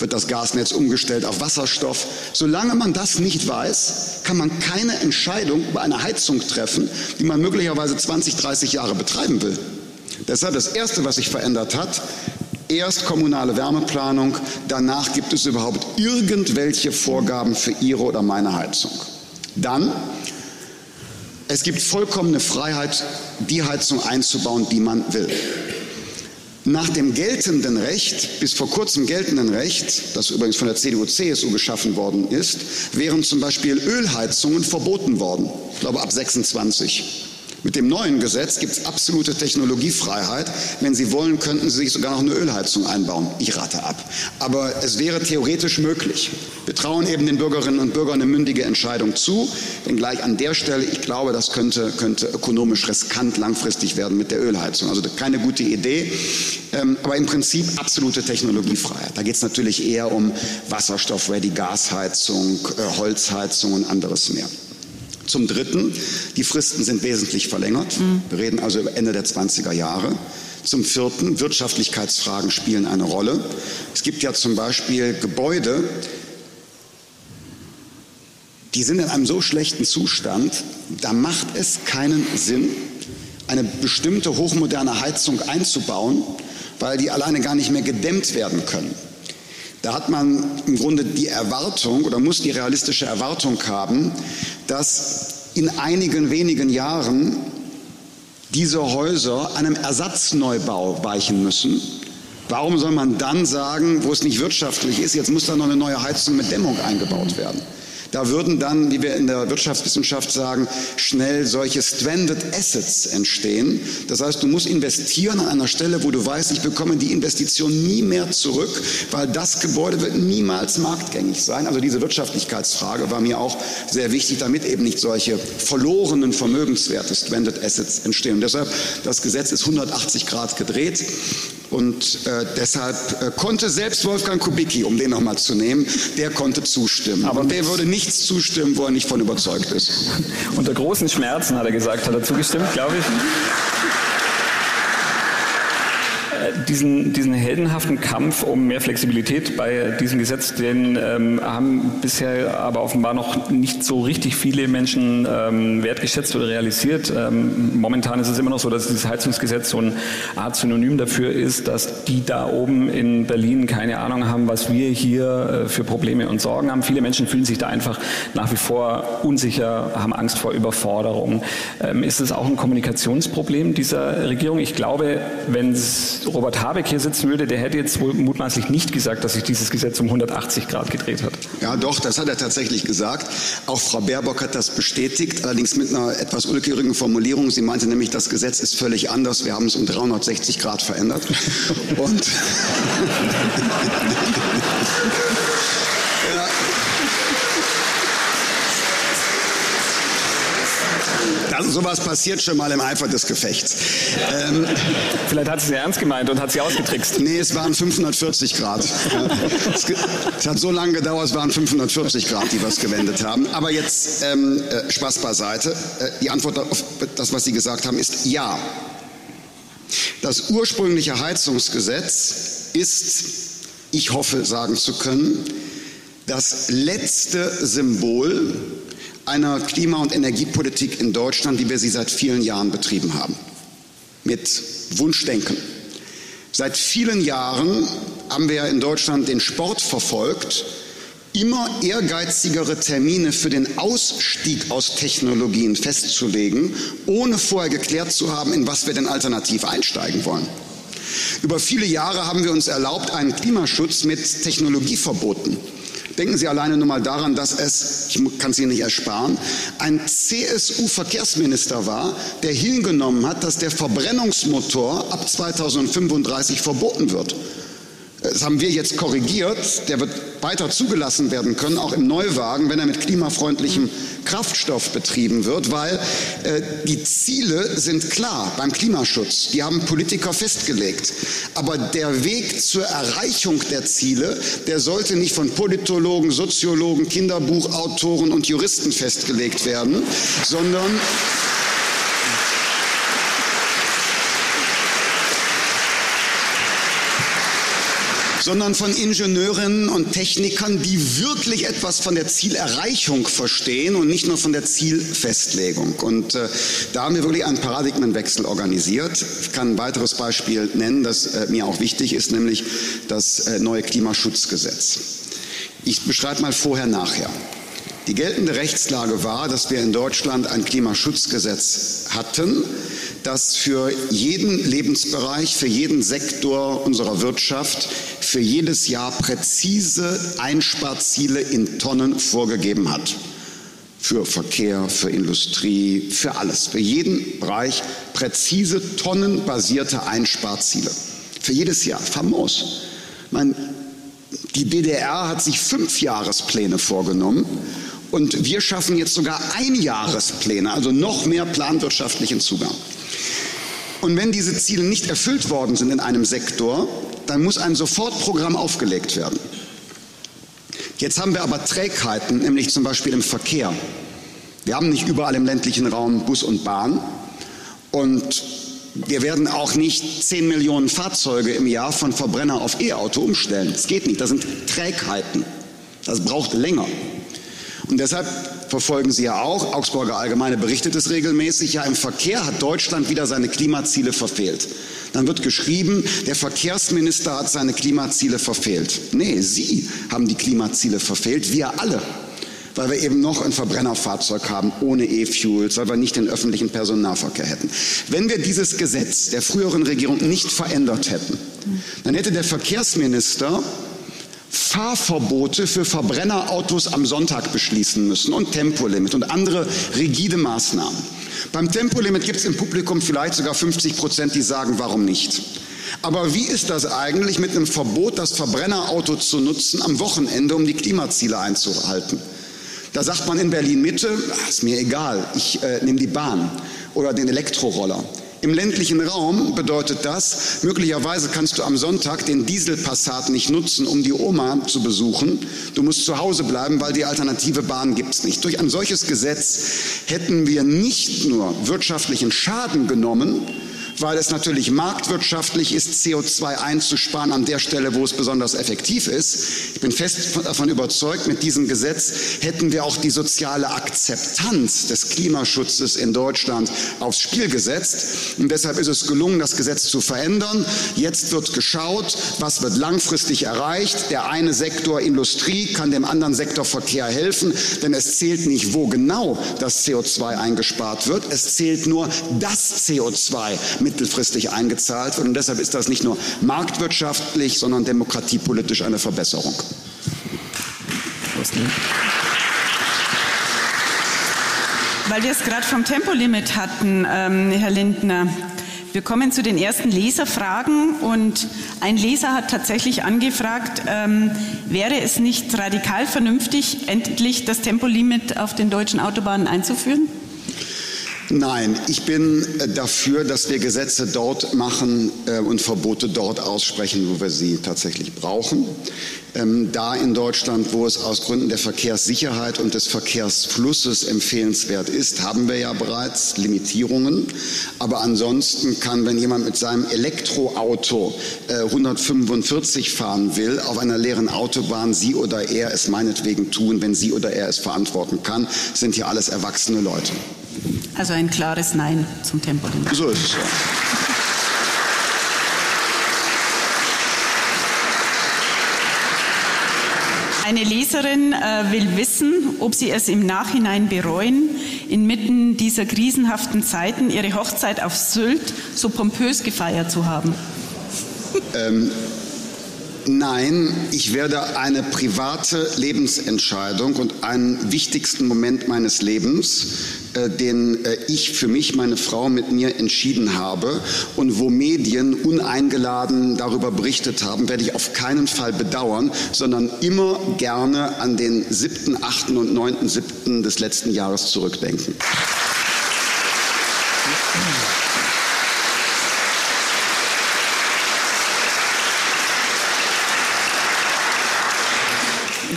Speaker 3: wird das Gasnetz umgestellt auf Wasserstoff. Solange man das nicht weiß, kann man keine Entscheidung über eine Heizung treffen, die man möglicherweise 20, 30 Jahre betreiben will. Deshalb das Erste, was sich verändert hat, erst kommunale Wärmeplanung, danach gibt es überhaupt irgendwelche Vorgaben für Ihre oder meine Heizung. Dann, es gibt vollkommene Freiheit, die Heizung einzubauen, die man will. Nach dem geltenden Recht, bis vor kurzem geltenden Recht, das übrigens von der CDU-CSU geschaffen worden ist, wären zum Beispiel Ölheizungen verboten worden. Ich glaube ab 26. Mit dem neuen Gesetz gibt es absolute Technologiefreiheit. Wenn Sie wollen, könnten Sie sich sogar noch eine Ölheizung einbauen. Ich rate ab. Aber es wäre theoretisch möglich. Wir trauen eben den Bürgerinnen und Bürgern eine mündige Entscheidung zu. Wenngleich an der Stelle, ich glaube, das könnte, könnte ökonomisch riskant langfristig werden mit der Ölheizung. Also keine gute Idee. Ähm, aber im Prinzip absolute Technologiefreiheit. Da geht es natürlich eher um Wasserstoff, Ready Gasheizung, äh, Holzheizung und anderes mehr. Zum Dritten, die Fristen sind wesentlich verlängert. Mhm. Wir reden also über Ende der 20er Jahre. Zum Vierten, Wirtschaftlichkeitsfragen spielen eine Rolle. Es gibt ja zum Beispiel Gebäude, die sind in einem so schlechten Zustand, da macht es keinen Sinn, eine bestimmte hochmoderne Heizung einzubauen, weil die alleine gar nicht mehr gedämmt werden können. Da hat man im Grunde die Erwartung oder muss die realistische Erwartung haben, dass in einigen wenigen Jahren diese Häuser einem Ersatzneubau weichen müssen. Warum soll man dann sagen, wo es nicht wirtschaftlich ist, jetzt muss da noch eine neue Heizung mit Dämmung eingebaut werden? Da würden dann, wie wir in der Wirtschaftswissenschaft sagen, schnell solche Stranded Assets entstehen. Das heißt, du musst investieren an einer Stelle, wo du weißt, ich bekomme die Investition nie mehr zurück, weil das Gebäude wird niemals marktgängig sein. Also diese Wirtschaftlichkeitsfrage war mir auch sehr wichtig, damit eben nicht solche verlorenen Vermögenswerte, Stranded Assets entstehen. Und deshalb, das Gesetz ist 180 Grad gedreht. Und äh, deshalb äh, konnte selbst Wolfgang Kubicki, um den nochmal zu nehmen, der konnte zustimmen. Aber Und der würde nicht nichts zustimmen, wo er nicht von überzeugt ist.
Speaker 1: Unter großen Schmerzen hat er gesagt, hat er zugestimmt, glaube ich diesen, diesen heldenhaften Kampf um mehr Flexibilität bei diesem Gesetz, den ähm, haben bisher aber offenbar noch nicht so richtig viele Menschen ähm, wertgeschätzt oder realisiert. Ähm, momentan ist es immer noch so, dass dieses Heizungsgesetz so eine Art Synonym dafür ist, dass die da oben in Berlin keine Ahnung haben, was wir hier äh, für Probleme und Sorgen haben. Viele Menschen fühlen sich da einfach nach wie vor unsicher, haben Angst vor Überforderung. Ähm, ist es auch ein Kommunikationsproblem dieser Regierung? Ich glaube, wenn es Robert Habeck hier sitzen würde, der hätte jetzt wohl mutmaßlich nicht gesagt, dass sich dieses Gesetz um 180 Grad gedreht hat.
Speaker 3: Ja, doch, das hat er tatsächlich gesagt. Auch Frau Baerbock hat das bestätigt, allerdings mit einer etwas ulkigen Formulierung. Sie meinte nämlich, das Gesetz ist völlig anders. Wir haben es um 360 Grad verändert. Und Also sowas passiert schon mal im Eifer des Gefechts.
Speaker 1: Ähm, Vielleicht hat sie es ernst gemeint und hat sie ausgetrickst.
Speaker 3: Nee, es waren 540 Grad. es, es, hat so lange gedauert, es waren 540 Grad, die wir es gewendet haben. Aber jetzt ähm, äh, Spaß beiseite. Äh, die Antwort auf das, was Sie gesagt haben, ist ja. Das ursprüngliche Heizungsgesetz ist, ich hoffe sagen zu können, das letzte Symbol einer Klima- und Energiepolitik in Deutschland, wie wir sie seit vielen Jahren betrieben haben. Mit Wunschdenken. Seit vielen Jahren haben wir in Deutschland den Sport verfolgt, immer ehrgeizigere Termine für den Ausstieg aus Technologien festzulegen, ohne vorher geklärt zu haben, in was wir denn alternativ einsteigen wollen. Über viele Jahre haben wir uns erlaubt, einen Klimaschutz mit Technologieverboten Denken Sie alleine nur mal daran, dass es, ich kann es Ihnen nicht ersparen, ein CSU-Verkehrsminister war, der hingenommen hat, dass der Verbrennungsmotor ab 2035 verboten wird. Das haben wir jetzt korrigiert. Der wird weiter zugelassen werden können, auch im Neuwagen, wenn er mit klimafreundlichem Kraftstoff betrieben wird, weil äh, die Ziele sind klar beim Klimaschutz. Die haben Politiker festgelegt. Aber der Weg zur Erreichung der Ziele, der sollte nicht von Politologen, Soziologen, Kinderbuchautoren und Juristen festgelegt werden, sondern sondern von Ingenieurinnen und Technikern, die wirklich etwas von der Zielerreichung verstehen und nicht nur von der Zielfestlegung. Und äh, da haben wir wirklich einen Paradigmenwechsel organisiert. Ich kann ein weiteres Beispiel nennen, das äh, mir auch wichtig ist, nämlich das äh, neue Klimaschutzgesetz. Ich beschreibe mal vorher, nachher. Die geltende Rechtslage war, dass wir in Deutschland ein Klimaschutzgesetz hatten, das für jeden Lebensbereich, für jeden Sektor unserer Wirtschaft für jedes Jahr präzise Einsparziele in Tonnen vorgegeben hat. Für Verkehr, für Industrie, für alles. Für jeden Bereich präzise tonnenbasierte Einsparziele. Für jedes Jahr. Famos. Mein, die DDR hat sich fünf Jahrespläne vorgenommen und wir schaffen jetzt sogar Einjahrespläne, also noch mehr planwirtschaftlichen Zugang. Und wenn diese Ziele nicht erfüllt worden sind in einem Sektor, dann muss ein Sofortprogramm aufgelegt werden. Jetzt haben wir aber Trägheiten, nämlich zum Beispiel im Verkehr. Wir haben nicht überall im ländlichen Raum Bus und Bahn und wir werden auch nicht 10 Millionen Fahrzeuge im Jahr von Verbrenner auf E-Auto umstellen. Das geht nicht, das sind Trägheiten. Das braucht länger. Und deshalb verfolgen Sie ja auch, Augsburger Allgemeine berichtet es regelmäßig, ja im Verkehr hat Deutschland wieder seine Klimaziele verfehlt. Dann wird geschrieben, der Verkehrsminister hat seine Klimaziele verfehlt. Nee, Sie haben die Klimaziele verfehlt, wir alle weil wir eben noch ein Verbrennerfahrzeug haben ohne E-Fuels, weil wir nicht den öffentlichen Personennahverkehr hätten. Wenn wir dieses Gesetz der früheren Regierung nicht verändert hätten, dann hätte der Verkehrsminister Fahrverbote für Verbrennerautos am Sonntag beschließen müssen und Tempolimit und andere rigide Maßnahmen. Beim Tempolimit gibt es im Publikum vielleicht sogar 50 Prozent, die sagen, warum nicht. Aber wie ist das eigentlich mit einem Verbot, das Verbrennerauto zu nutzen am Wochenende, um die Klimaziele einzuhalten? Da sagt man in Berlin Mitte, ist mir egal, ich äh, nehme die Bahn oder den Elektroroller. Im ländlichen Raum bedeutet das, möglicherweise kannst du am Sonntag den Dieselpassat nicht nutzen, um die Oma zu besuchen. Du musst zu Hause bleiben, weil die alternative Bahn gibt es nicht. Durch ein solches Gesetz hätten wir nicht nur wirtschaftlichen Schaden genommen, weil es natürlich marktwirtschaftlich ist, CO2 einzusparen an der Stelle, wo es besonders effektiv ist. Ich bin fest davon überzeugt, mit diesem Gesetz hätten wir auch die soziale Akzeptanz des Klimaschutzes in Deutschland aufs Spiel gesetzt. Und deshalb ist es gelungen, das Gesetz zu verändern. Jetzt wird geschaut, was wird langfristig erreicht. Der eine Sektor Industrie kann dem anderen Sektor Verkehr helfen, denn es zählt nicht, wo genau das CO2 eingespart wird. Es zählt nur das CO2 mittelfristig eingezahlt wird. Und deshalb ist das nicht nur marktwirtschaftlich, sondern demokratiepolitisch eine Verbesserung.
Speaker 2: Weil wir es gerade vom Tempolimit hatten, ähm, Herr Lindner. Wir kommen zu den ersten Leserfragen und ein Leser hat tatsächlich angefragt, ähm, wäre es nicht radikal vernünftig, endlich das Tempolimit auf den deutschen Autobahnen einzuführen?
Speaker 3: Nein, ich bin äh, dafür, dass wir Gesetze dort machen äh, und Verbote dort aussprechen, wo wir sie tatsächlich brauchen. Ähm, da in Deutschland, wo es aus Gründen der Verkehrssicherheit und des Verkehrsflusses empfehlenswert ist, haben wir ja bereits Limitierungen. Aber ansonsten kann, wenn jemand mit seinem Elektroauto 145 äh, fahren will, auf einer leeren Autobahn, sie oder er es meinetwegen tun, wenn sie oder er es verantworten kann, sind hier alles erwachsene Leute.
Speaker 2: Also ein klares Nein zum Tempolimit.
Speaker 3: So ist es ja.
Speaker 2: Eine Leserin äh, will wissen, ob Sie es im Nachhinein bereuen, inmitten dieser krisenhaften Zeiten Ihre Hochzeit auf Sylt so pompös gefeiert zu haben.
Speaker 3: Ähm, Nein, ich werde eine private Lebensentscheidung und einen wichtigsten Moment meines Lebens, den äh, ich für mich, meine Frau mit mir entschieden habe und wo Medien uneingeladen darüber berichtet haben, werde ich auf keinen Fall bedauern, sondern immer gerne an den 7., 8. und 9.7. des letzten Jahres zurückdenken.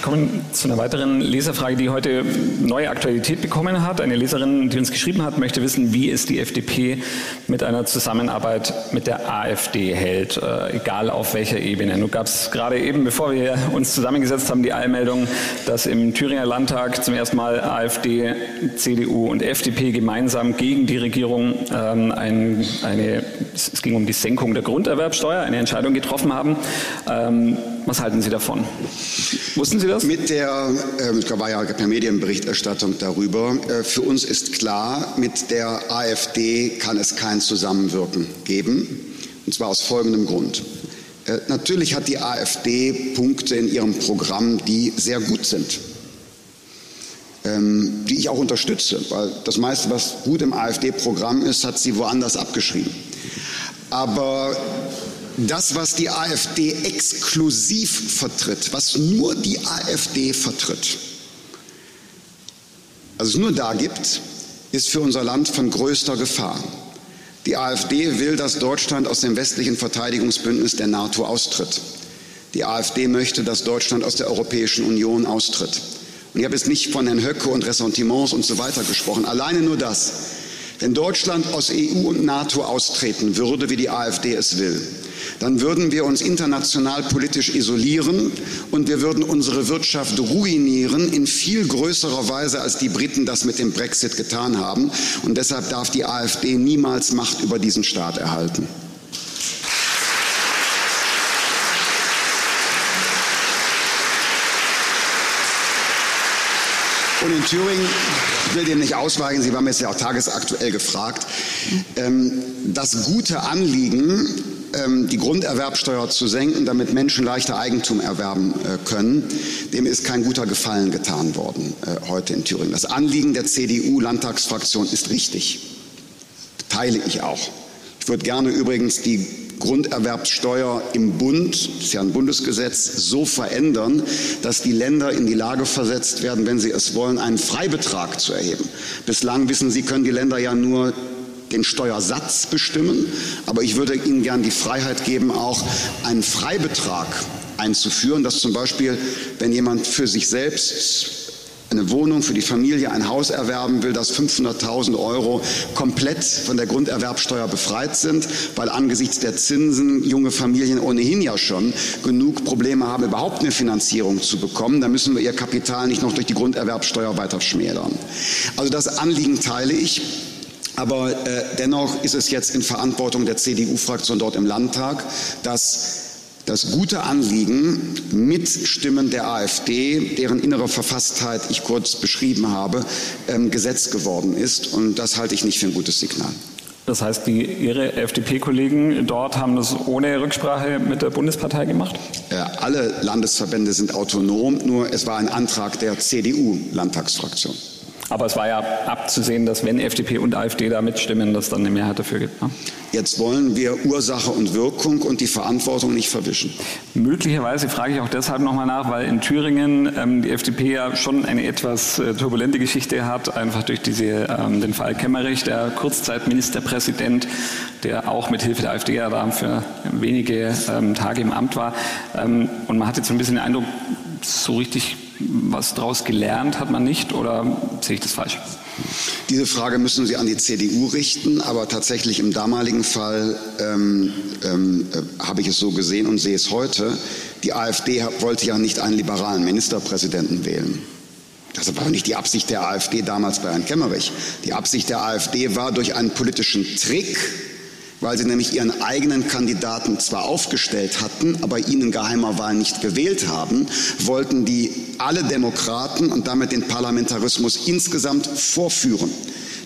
Speaker 1: Kommen zu einer weiteren Leserfrage, die heute neue Aktualität bekommen hat. Eine Leserin, die uns geschrieben hat, möchte wissen, wie es die FDP mit einer Zusammenarbeit mit der AfD hält, äh, egal auf welcher Ebene. Nun gab es gerade eben, bevor wir uns zusammengesetzt haben, die Eilmeldung, dass im Thüringer Landtag zum ersten Mal AfD, CDU und FDP gemeinsam gegen die Regierung ähm, ein, eine, es ging um die Senkung der Grunderwerbsteuer, eine Entscheidung getroffen haben. Ähm, was halten Sie davon? Wussten Sie das?
Speaker 3: Mit der, äh, ich war ja per Medienberichterstattung darüber. Äh, für uns ist klar, mit der AfD kann es kein Zusammenwirken geben. Und zwar aus folgendem Grund. Äh, natürlich hat die AfD Punkte in ihrem Programm, die sehr gut sind. Ähm, die ich auch unterstütze, weil das meiste, was gut im AfD-Programm ist, hat sie woanders abgeschrieben. Aber das, was die AfD exklusiv vertritt, was nur die AfD vertritt, also es nur da gibt, ist für unser Land von größter Gefahr. Die AfD will, dass Deutschland aus dem westlichen Verteidigungsbündnis der NATO austritt. Die AfD möchte, dass Deutschland aus der Europäischen Union austritt. Und ich habe jetzt nicht von Herrn Höcke und Ressentiments und so weiter gesprochen. Alleine nur das. Wenn Deutschland aus EU und NATO austreten würde, wie die AfD es will, dann würden wir uns international politisch isolieren und wir würden unsere Wirtschaft ruinieren in viel größerer Weise, als die Briten das mit dem Brexit getan haben. Und deshalb darf die AfD niemals Macht über diesen Staat erhalten. Und in Thüringen, ich will dem nicht ausweichen, Sie haben jetzt ja auch tagesaktuell gefragt, ähm, das gute Anliegen, die Grunderwerbsteuer zu senken, damit Menschen leichter Eigentum erwerben äh, können, dem ist kein guter Gefallen getan worden äh, heute in Thüringen. Das Anliegen der CDU-Landtagsfraktion ist richtig. Teile ich auch. Ich würde gerne übrigens die Grunderwerbsteuer im Bund, das ist ja ein Bundesgesetz, so verändern, dass die Länder in die Lage versetzt werden, wenn sie es wollen, einen Freibetrag zu erheben. Bislang wissen Sie, können die Länder ja nur den Steuersatz bestimmen, aber ich würde Ihnen gern die Freiheit geben, auch einen Freibetrag einzuführen, dass zum Beispiel, wenn jemand für sich selbst eine Wohnung für die Familie, ein Haus erwerben will, dass 500.000 Euro komplett von der Grunderwerbsteuer befreit sind, weil angesichts der Zinsen junge Familien ohnehin ja schon genug Probleme haben, überhaupt eine Finanzierung zu bekommen. Da müssen wir ihr Kapital nicht noch durch die Grunderwerbsteuer weiter schmälern. Also das Anliegen teile ich. Aber äh, dennoch ist es jetzt in Verantwortung der CDU-Fraktion dort im Landtag, dass das gute Anliegen mit Stimmen der AfD, deren innere Verfasstheit ich kurz beschrieben habe, ähm, Gesetz geworden ist. Und das halte ich nicht für ein gutes Signal.
Speaker 1: Das heißt, die, Ihre FDP-Kollegen dort haben das ohne Rücksprache mit der Bundespartei gemacht?
Speaker 3: Äh, alle Landesverbände sind autonom, nur es war ein Antrag der CDU-Landtagsfraktion.
Speaker 1: Aber es war ja abzusehen, dass wenn FDP und AfD da mitstimmen, dass dann eine Mehrheit dafür gibt. Ne?
Speaker 3: Jetzt wollen wir Ursache und Wirkung und die Verantwortung nicht verwischen.
Speaker 1: Möglicherweise frage ich auch deshalb nochmal nach, weil in Thüringen ähm, die FDP ja schon eine etwas äh, turbulente Geschichte hat, einfach durch diese, ähm, den Fall Kemmerich, der Kurzzeitministerpräsident, der auch mit Hilfe der AfD ja da für wenige ähm, Tage im Amt war. Ähm, und man hat jetzt so ein bisschen den Eindruck, so richtig was daraus gelernt hat man nicht oder sehe ich das falsch?
Speaker 3: Diese Frage müssen Sie an die CDU richten, aber tatsächlich im damaligen Fall ähm, ähm, äh, habe ich es so gesehen und sehe es heute. Die AfD wollte ja nicht einen liberalen Ministerpräsidenten wählen. Das war nicht die Absicht der AfD damals bei Herrn Kemmerich. Die Absicht der AfD war durch einen politischen Trick weil sie nämlich ihren eigenen Kandidaten zwar aufgestellt hatten, aber ihn in geheimer Wahl nicht gewählt haben, wollten die alle Demokraten und damit den Parlamentarismus insgesamt vorführen.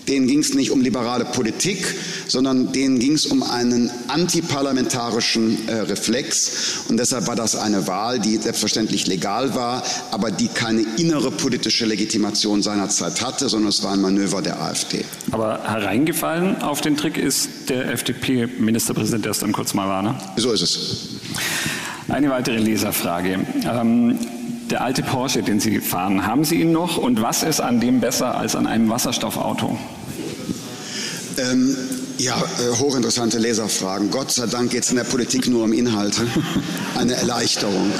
Speaker 3: Denen ging es nicht um liberale Politik, sondern denen ging es um einen antiparlamentarischen äh, Reflex. Und deshalb war das eine Wahl, die selbstverständlich legal war, aber die keine innere politische Legitimation seinerzeit hatte, sondern es war ein Manöver der AfD.
Speaker 1: Aber hereingefallen auf den Trick ist der FDP-Ministerpräsident, der es dann kurz mal war, ne?
Speaker 3: So ist es.
Speaker 1: Eine weitere Leserfrage. Ähm, der alte Porsche, den Sie fahren, haben Sie ihn noch? Und was ist an dem besser als an einem Wasserstoffauto?
Speaker 3: Ähm, ja, äh, hochinteressante Leserfragen. Gott sei Dank geht es in der Politik nur um Inhalte. Eine Erleichterung.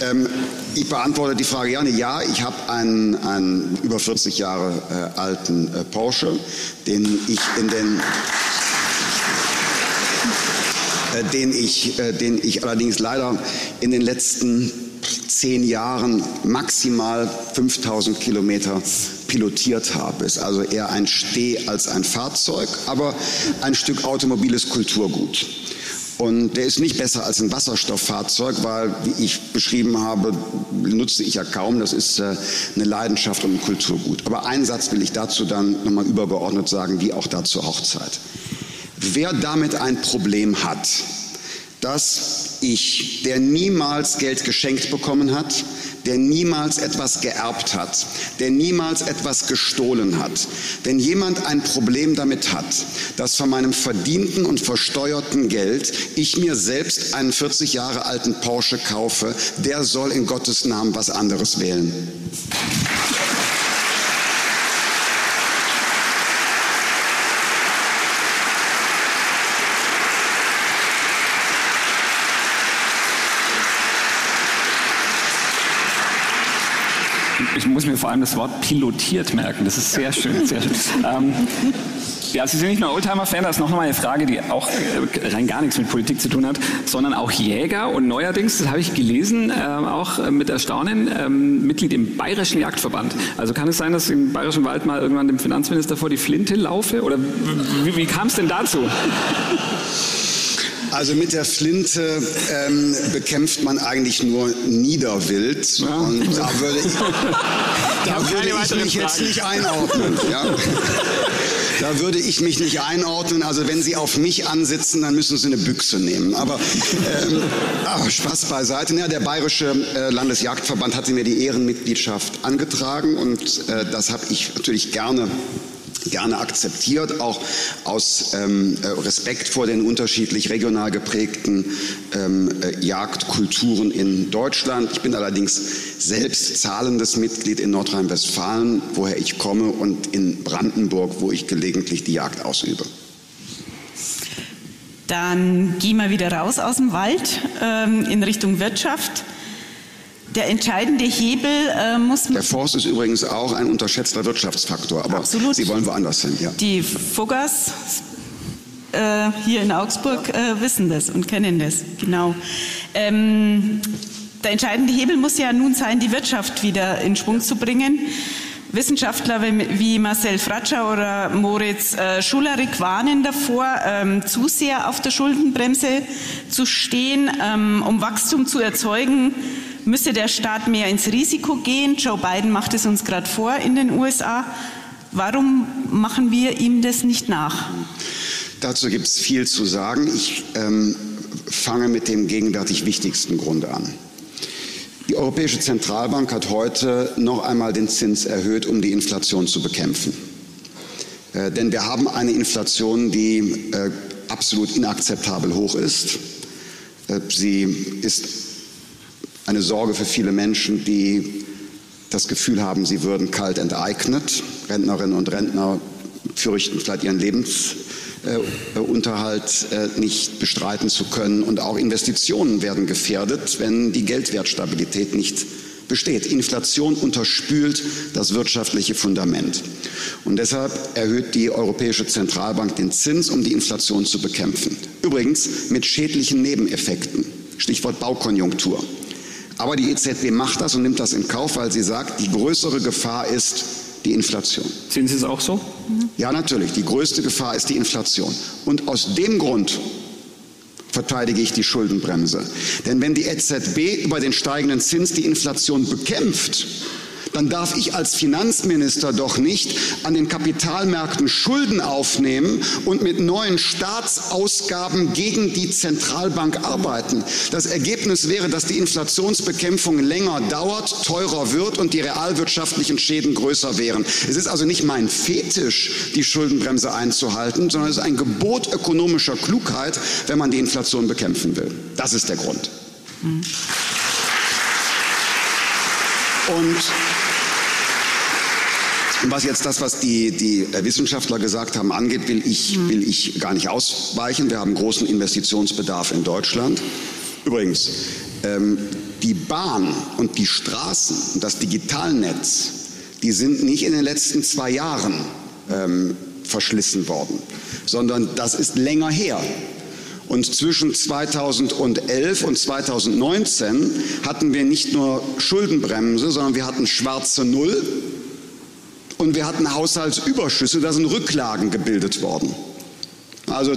Speaker 3: Ja. Ähm, ich beantworte die Frage gerne. Ja, ich habe einen, einen über 40 Jahre äh, alten äh, Porsche, den ich in den äh, den ich, äh, den ich allerdings leider in den letzten zehn Jahren maximal 5000 Kilometer pilotiert habe. Ist also eher ein Steh als ein Fahrzeug, aber ein Stück automobiles Kulturgut. Und der ist nicht besser als ein Wasserstofffahrzeug, weil, wie ich beschrieben habe, nutze ich ja kaum. Das ist äh, eine Leidenschaft und ein Kulturgut. Aber einen Satz will ich dazu dann nochmal übergeordnet sagen, wie auch dazu Hochzeit. Wer damit ein Problem hat, dass ich, der niemals Geld geschenkt bekommen hat, der niemals etwas geerbt hat, der niemals etwas gestohlen hat, wenn jemand ein Problem damit hat, dass von meinem verdienten und versteuerten Geld ich mir selbst einen 40 Jahre alten Porsche kaufe, der soll in Gottes Namen was anderes wählen.
Speaker 1: ich muss mir vor allem das Wort pilotiert merken. Das ist sehr schön, sehr schön. Ähm, ja, Sie sind nicht nur Oldtimer-Fan, das ist noch mal eine Frage, die auch äh, rein gar nichts mit Politik zu tun hat, sondern auch Jäger und neuerdings, das habe ich gelesen, äh, auch mit Erstaunen, äh, Mitglied im Bayerischen Jagdverband. Also kann es sein, dass im Bayerischen Wald mal irgendwann dem Finanzminister vor die Flinte laufe? Oder wie, wie kam es denn dazu?
Speaker 3: Also mit der Flinte ähm, bekämpft man eigentlich nur Niederwild. Ja. Und da würde ich, da würde ich mich jetzt nicht einordnen. Ja. Da würde ich mich nicht einordnen. Also wenn Sie auf mich ansitzen, dann müssen Sie eine Büchse nehmen. Aber, ähm, aber Spaß beiseite. Ja, der Bayerische äh, Landesjagdverband hatte mir die Ehrenmitgliedschaft angetragen und äh, das habe ich natürlich gerne gerne akzeptiert, auch aus ähm, äh, Respekt vor den unterschiedlich regional geprägten ähm, äh, Jagdkulturen in Deutschland. Ich bin allerdings selbst zahlendes Mitglied in Nordrhein-Westfalen, woher ich komme, und in Brandenburg, wo ich gelegentlich die Jagd ausübe.
Speaker 2: Dann gehen wir wieder raus aus dem Wald ähm, in Richtung Wirtschaft. Der entscheidende Hebel äh, muss.
Speaker 3: Der Forst ist übrigens auch ein unterschätzter Wirtschaftsfaktor, aber Absolut. Sie wollen woanders hin. Ja.
Speaker 2: Die Fuggers äh, hier in Augsburg äh, wissen das und kennen das, genau. Ähm, der entscheidende Hebel muss ja nun sein, die Wirtschaft wieder in Schwung zu bringen. Wissenschaftler wie Marcel Fratscher oder Moritz äh, Schularik warnen davor, ähm, zu sehr auf der Schuldenbremse zu stehen, ähm, um Wachstum zu erzeugen müsse der Staat mehr ins Risiko gehen. Joe Biden macht es uns gerade vor in den USA. Warum machen wir ihm das nicht nach?
Speaker 3: Dazu gibt es viel zu sagen. Ich ähm, fange mit dem gegenwärtig wichtigsten Grund an. Die Europäische Zentralbank hat heute noch einmal den Zins erhöht, um die Inflation zu bekämpfen. Äh, denn wir haben eine Inflation, die äh, absolut inakzeptabel hoch ist. Äh, sie ist eine Sorge für viele Menschen, die das Gefühl haben, sie würden kalt enteignet. Rentnerinnen und Rentner fürchten vielleicht ihren Lebensunterhalt äh, nicht bestreiten zu können. Und auch Investitionen werden gefährdet, wenn die Geldwertstabilität nicht besteht. Inflation unterspült das wirtschaftliche Fundament. Und deshalb erhöht die Europäische Zentralbank den Zins, um die Inflation zu bekämpfen. Übrigens mit schädlichen Nebeneffekten. Stichwort Baukonjunktur. Aber die EZB macht das und nimmt das in Kauf, weil sie sagt, die größere Gefahr ist die Inflation.
Speaker 1: Sehen Sie es auch so?
Speaker 3: Ja, natürlich. Die größte Gefahr ist die Inflation. Und aus dem Grund verteidige ich die Schuldenbremse. Denn wenn die EZB über den steigenden Zins die Inflation bekämpft, dann darf ich als Finanzminister doch nicht an den Kapitalmärkten Schulden aufnehmen und mit neuen Staatsausgaben gegen die Zentralbank arbeiten. Das Ergebnis wäre, dass die Inflationsbekämpfung länger dauert, teurer wird und die realwirtschaftlichen Schäden größer wären. Es ist also nicht mein Fetisch, die Schuldenbremse einzuhalten, sondern es ist ein Gebot ökonomischer Klugheit, wenn man die Inflation bekämpfen will. Das ist der Grund. Mhm. Und was jetzt das, was die, die Wissenschaftler gesagt haben, angeht, will ich, mhm. will ich gar nicht ausweichen. Wir haben großen Investitionsbedarf in Deutschland. Übrigens, ähm, die Bahn und die Straßen und das Digitalnetz, die sind nicht in den letzten zwei Jahren ähm, verschlissen worden, sondern das ist länger her. Und zwischen 2011 und 2019 hatten wir nicht nur Schuldenbremse, sondern wir hatten schwarze Null und wir hatten Haushaltsüberschüsse, da sind Rücklagen gebildet worden. Also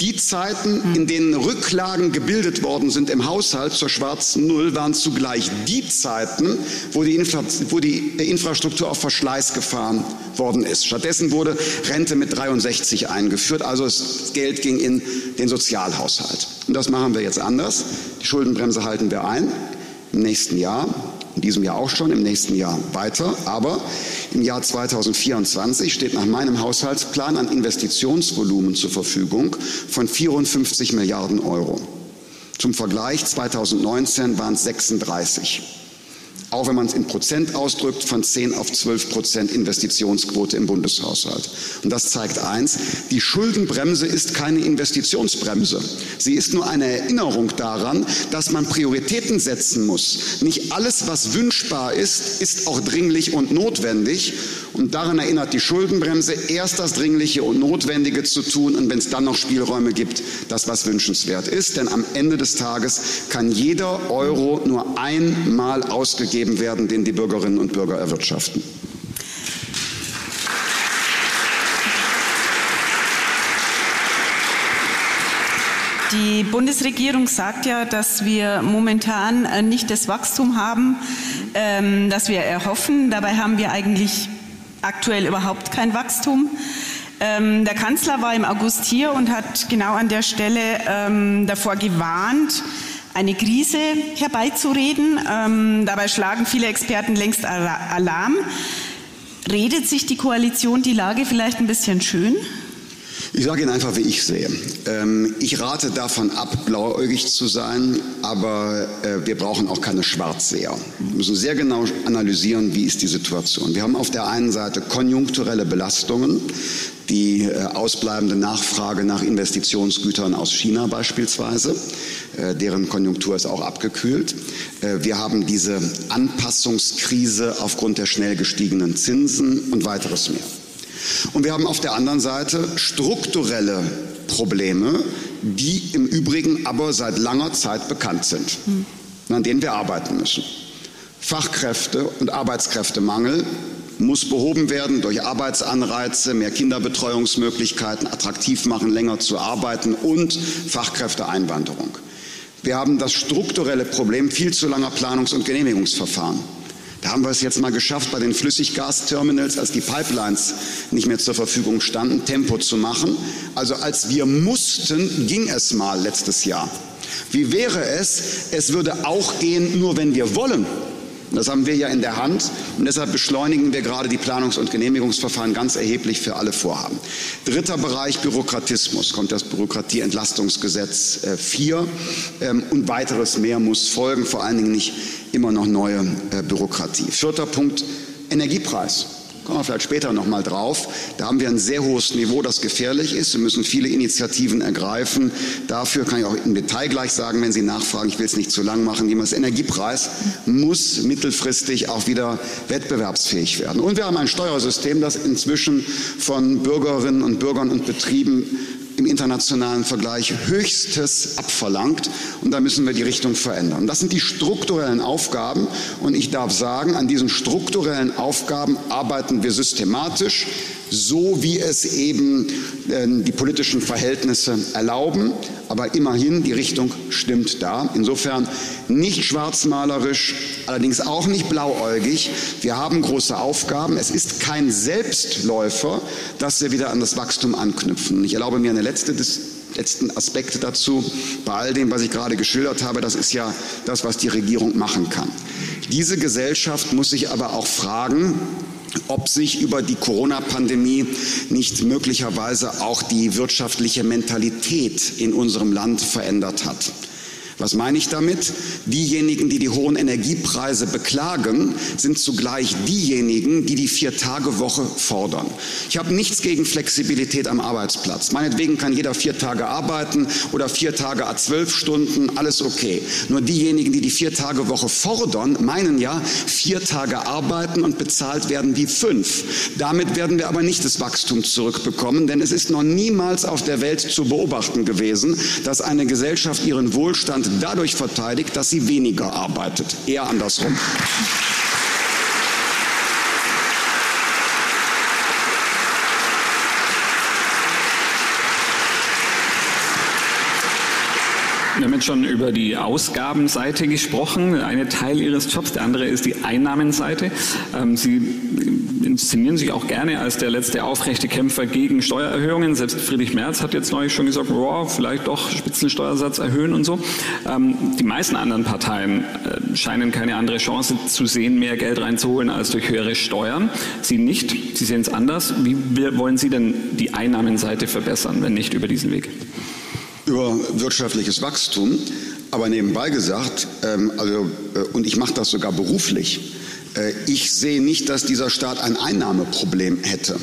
Speaker 3: die Zeiten, in denen Rücklagen gebildet worden sind im Haushalt zur schwarzen Null, waren zugleich die Zeiten, wo die, Infra wo die Infrastruktur auf Verschleiß gefahren worden ist. Stattdessen wurde Rente mit 63 eingeführt, also das Geld ging in den Sozialhaushalt. Und das machen wir jetzt anders. Die Schuldenbremse halten wir ein im nächsten Jahr in diesem Jahr auch schon, im nächsten Jahr weiter. Aber im Jahr 2024 steht nach meinem Haushaltsplan ein Investitionsvolumen zur Verfügung von 54 Milliarden Euro. Zum Vergleich 2019 waren es 36 auch wenn man es in Prozent ausdrückt, von 10 auf 12 Prozent Investitionsquote im Bundeshaushalt. Und das zeigt eins, die Schuldenbremse ist keine Investitionsbremse. Sie ist nur eine Erinnerung daran, dass man Prioritäten setzen muss. Nicht alles, was wünschbar ist, ist auch dringlich und notwendig. Und daran erinnert die Schuldenbremse, erst das Dringliche und Notwendige zu tun und wenn es dann noch Spielräume gibt, das, was wünschenswert ist. Denn am Ende des Tages kann jeder Euro nur einmal ausgegeben werden, den die Bürgerinnen und Bürger erwirtschaften.
Speaker 2: Die Bundesregierung sagt ja, dass wir momentan äh, nicht das Wachstum haben, ähm, das wir erhoffen. Dabei haben wir eigentlich aktuell überhaupt kein Wachstum. Ähm, der Kanzler war im August hier und hat genau an der Stelle ähm, davor gewarnt, eine Krise herbeizureden. Ähm, dabei schlagen viele Experten längst Alarm. Redet sich die Koalition die Lage vielleicht ein bisschen schön?
Speaker 3: Ich sage Ihnen einfach, wie ich sehe. Ähm, ich rate davon ab, blauäugig zu sein, aber äh, wir brauchen auch keine Schwarzseher. Wir müssen sehr genau analysieren, wie ist die Situation. Wir haben auf der einen Seite konjunkturelle Belastungen, die äh, ausbleibende Nachfrage nach Investitionsgütern aus China beispielsweise, äh, deren Konjunktur ist auch abgekühlt. Wir haben diese Anpassungskrise aufgrund der schnell gestiegenen Zinsen und weiteres mehr. Und wir haben auf der anderen Seite strukturelle Probleme, die im Übrigen aber seit langer Zeit bekannt sind, mhm. an denen wir arbeiten müssen. Fachkräfte und Arbeitskräftemangel muss behoben werden durch Arbeitsanreize, mehr Kinderbetreuungsmöglichkeiten, attraktiv machen, länger zu arbeiten und Fachkräfteeinwanderung. Wir haben das strukturelle Problem viel zu langer Planungs- und Genehmigungsverfahren. Da haben wir es jetzt mal geschafft, bei den Flüssiggasterminals, als die Pipelines nicht mehr zur Verfügung standen, Tempo zu machen. Also als wir mussten, ging es mal letztes Jahr. Wie wäre es, es würde auch gehen, nur wenn wir wollen. Das haben wir ja in der Hand und deshalb beschleunigen wir gerade die Planungs- und Genehmigungsverfahren ganz erheblich für alle Vorhaben. Dritter Bereich Bürokratismus kommt das Bürokratieentlastungsgesetz 4 äh, ähm, und weiteres mehr muss folgen, vor allen Dingen nicht immer noch neue äh, Bürokratie. Vierter Punkt Energiepreis. Kommen wir vielleicht später noch mal drauf. Da haben wir ein sehr hohes Niveau, das gefährlich ist. Wir müssen viele Initiativen ergreifen. Dafür kann ich auch im Detail gleich sagen, wenn Sie nachfragen. Ich will es nicht zu lang machen. Das Energiepreis muss mittelfristig auch wieder wettbewerbsfähig werden. Und wir haben ein Steuersystem, das inzwischen von Bürgerinnen und Bürgern und Betrieben im internationalen Vergleich höchstes abverlangt. Und da müssen wir die Richtung verändern. Das sind die strukturellen Aufgaben. Und ich darf sagen, an diesen strukturellen Aufgaben arbeiten wir systematisch, so wie es eben äh, die politischen Verhältnisse erlauben. Aber immerhin, die Richtung stimmt da. Insofern nicht schwarzmalerisch, allerdings auch nicht blauäugig. Wir haben große Aufgaben. Es ist kein Selbstläufer, dass wir wieder an das Wachstum anknüpfen. Ich erlaube mir eine letzte letzten Aspekt dazu. Bei all dem, was ich gerade geschildert habe, das ist ja das, was die Regierung machen kann. Diese Gesellschaft muss sich aber auch fragen, ob sich über die Corona-Pandemie nicht möglicherweise auch die wirtschaftliche Mentalität in unserem Land verändert hat. Was meine ich damit? Diejenigen, die die hohen Energiepreise beklagen, sind zugleich diejenigen, die die Vier-Tage-Woche fordern. Ich habe nichts gegen Flexibilität am Arbeitsplatz. Meinetwegen kann jeder vier Tage arbeiten oder vier Tage a zwölf Stunden, alles okay. Nur diejenigen, die die Vier-Tage-Woche fordern, meinen ja, vier Tage arbeiten und bezahlt werden wie fünf. Damit werden wir aber nicht das Wachstum zurückbekommen, denn es ist noch niemals auf der Welt zu beobachten gewesen, dass eine Gesellschaft ihren Wohlstand dadurch verteidigt, dass sie weniger arbeitet. Eher andersrum.
Speaker 1: Jetzt schon über die Ausgabenseite gesprochen. Eine Teil Ihres Jobs, der andere ist die Einnahmenseite. Ähm, Sie inszenieren sich auch gerne als der letzte aufrechte Kämpfer gegen Steuererhöhungen. Selbst Friedrich Merz hat jetzt neulich schon gesagt, wow, vielleicht doch Spitzensteuersatz erhöhen und so. Ähm, die meisten anderen Parteien äh, scheinen keine andere Chance zu sehen, mehr Geld reinzuholen als durch höhere Steuern. Sie nicht. Sie sehen es anders. Wie wollen Sie denn die Einnahmenseite verbessern, wenn nicht über diesen Weg?
Speaker 3: Über wirtschaftliches Wachstum. Aber nebenbei gesagt, ähm, also, äh, und ich mache das sogar beruflich, äh, ich sehe nicht, dass dieser Staat ein Einnahmeproblem hätte.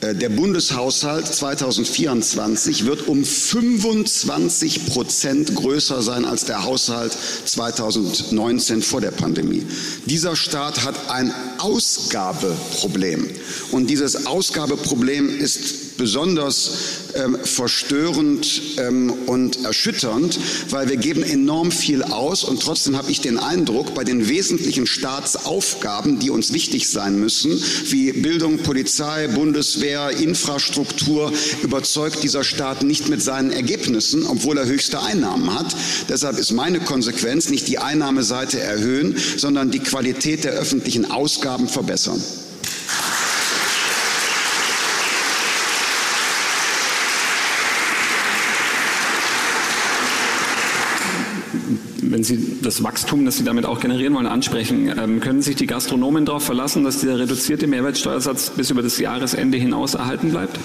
Speaker 3: Äh, der Bundeshaushalt 2024 wird um 25 Prozent größer sein als der Haushalt 2019 vor der Pandemie. Dieser Staat hat ein Ausgabeproblem. Und dieses Ausgabeproblem ist besonders ähm, verstörend ähm, und erschütternd, weil wir geben enorm viel aus und trotzdem habe ich den Eindruck, bei den wesentlichen Staatsaufgaben, die uns wichtig sein müssen, wie Bildung, Polizei, Bundeswehr, Infrastruktur, überzeugt dieser Staat nicht mit seinen Ergebnissen, obwohl er höchste Einnahmen hat. Deshalb ist meine Konsequenz nicht die Einnahmeseite erhöhen, sondern die Qualität der öffentlichen Ausgaben verbessern.
Speaker 1: Sie das Wachstum, das Sie damit auch generieren wollen, ansprechen, ähm, können sich die Gastronomen darauf verlassen, dass dieser reduzierte Mehrwertsteuersatz bis über das Jahresende hinaus erhalten bleibt?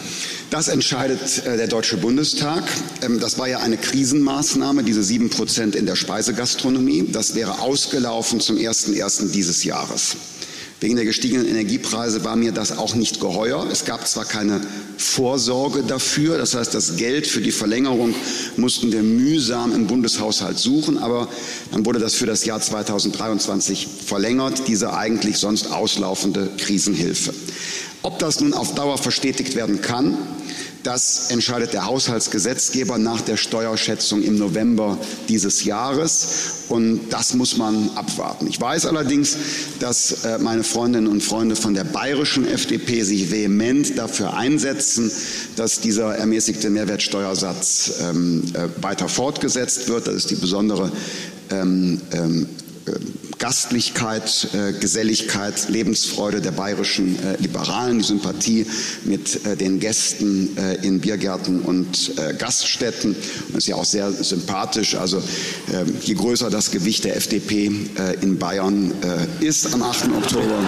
Speaker 3: Das entscheidet äh, der Deutsche Bundestag. Ähm, das war ja eine Krisenmaßnahme, diese sieben Prozent in der Speisegastronomie. Das wäre ausgelaufen zum 1.1. dieses Jahres. Wegen der gestiegenen Energiepreise war mir das auch nicht geheuer. Es gab zwar keine Vorsorge dafür, das heißt, das Geld für die Verlängerung mussten wir mühsam im Bundeshaushalt suchen, aber dann wurde das für das Jahr 2023 verlängert, diese eigentlich sonst auslaufende Krisenhilfe. Ob das nun auf Dauer verstetigt werden kann, das entscheidet der Haushaltsgesetzgeber nach der Steuerschätzung im November dieses Jahres. Und das muss man abwarten. Ich weiß allerdings, dass äh, meine Freundinnen und Freunde von der bayerischen FDP sich vehement dafür einsetzen, dass dieser ermäßigte Mehrwertsteuersatz ähm, äh, weiter fortgesetzt wird. Das ist die besondere ähm, ähm, Gastlichkeit, äh, Geselligkeit, Lebensfreude der bayerischen äh, Liberalen, die Sympathie mit äh, den Gästen in Biergärten und Gaststätten. Das ist ja auch sehr sympathisch. Also ähm, je größer das Gewicht der FDP in Bayern ist am 8. Oktober,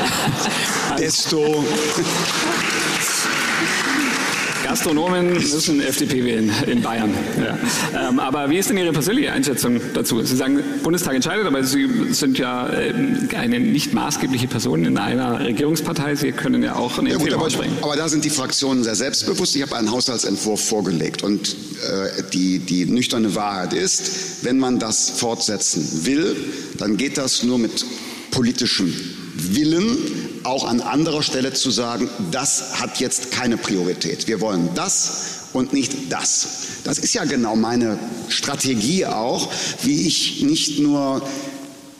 Speaker 3: desto
Speaker 1: Gastronomen müssen FDP wählen in Bayern. Ja. Ähm, aber wie ist denn Ihre persönliche Einschätzung dazu? Sie sagen, Bundestag entscheidet, aber Sie sind ja äh, eine nicht maßgebliche Person in einer Regierungspartei. Sie können ja auch eine ja,
Speaker 3: gut, aber, aber, da sind die Fraktionen sehr selbstbewusst. Ich habe einen Haushaltsentwurf vorgelegt und äh, die, die nüchterne Wahrheit ist, wenn man das fortsetzen will, dann geht das nur mit politischem Willen auch an anderer Stelle zu sagen, das hat jetzt keine Priorität. Wir wollen das und nicht das. Das ist ja genau meine Strategie auch, wie ich nicht nur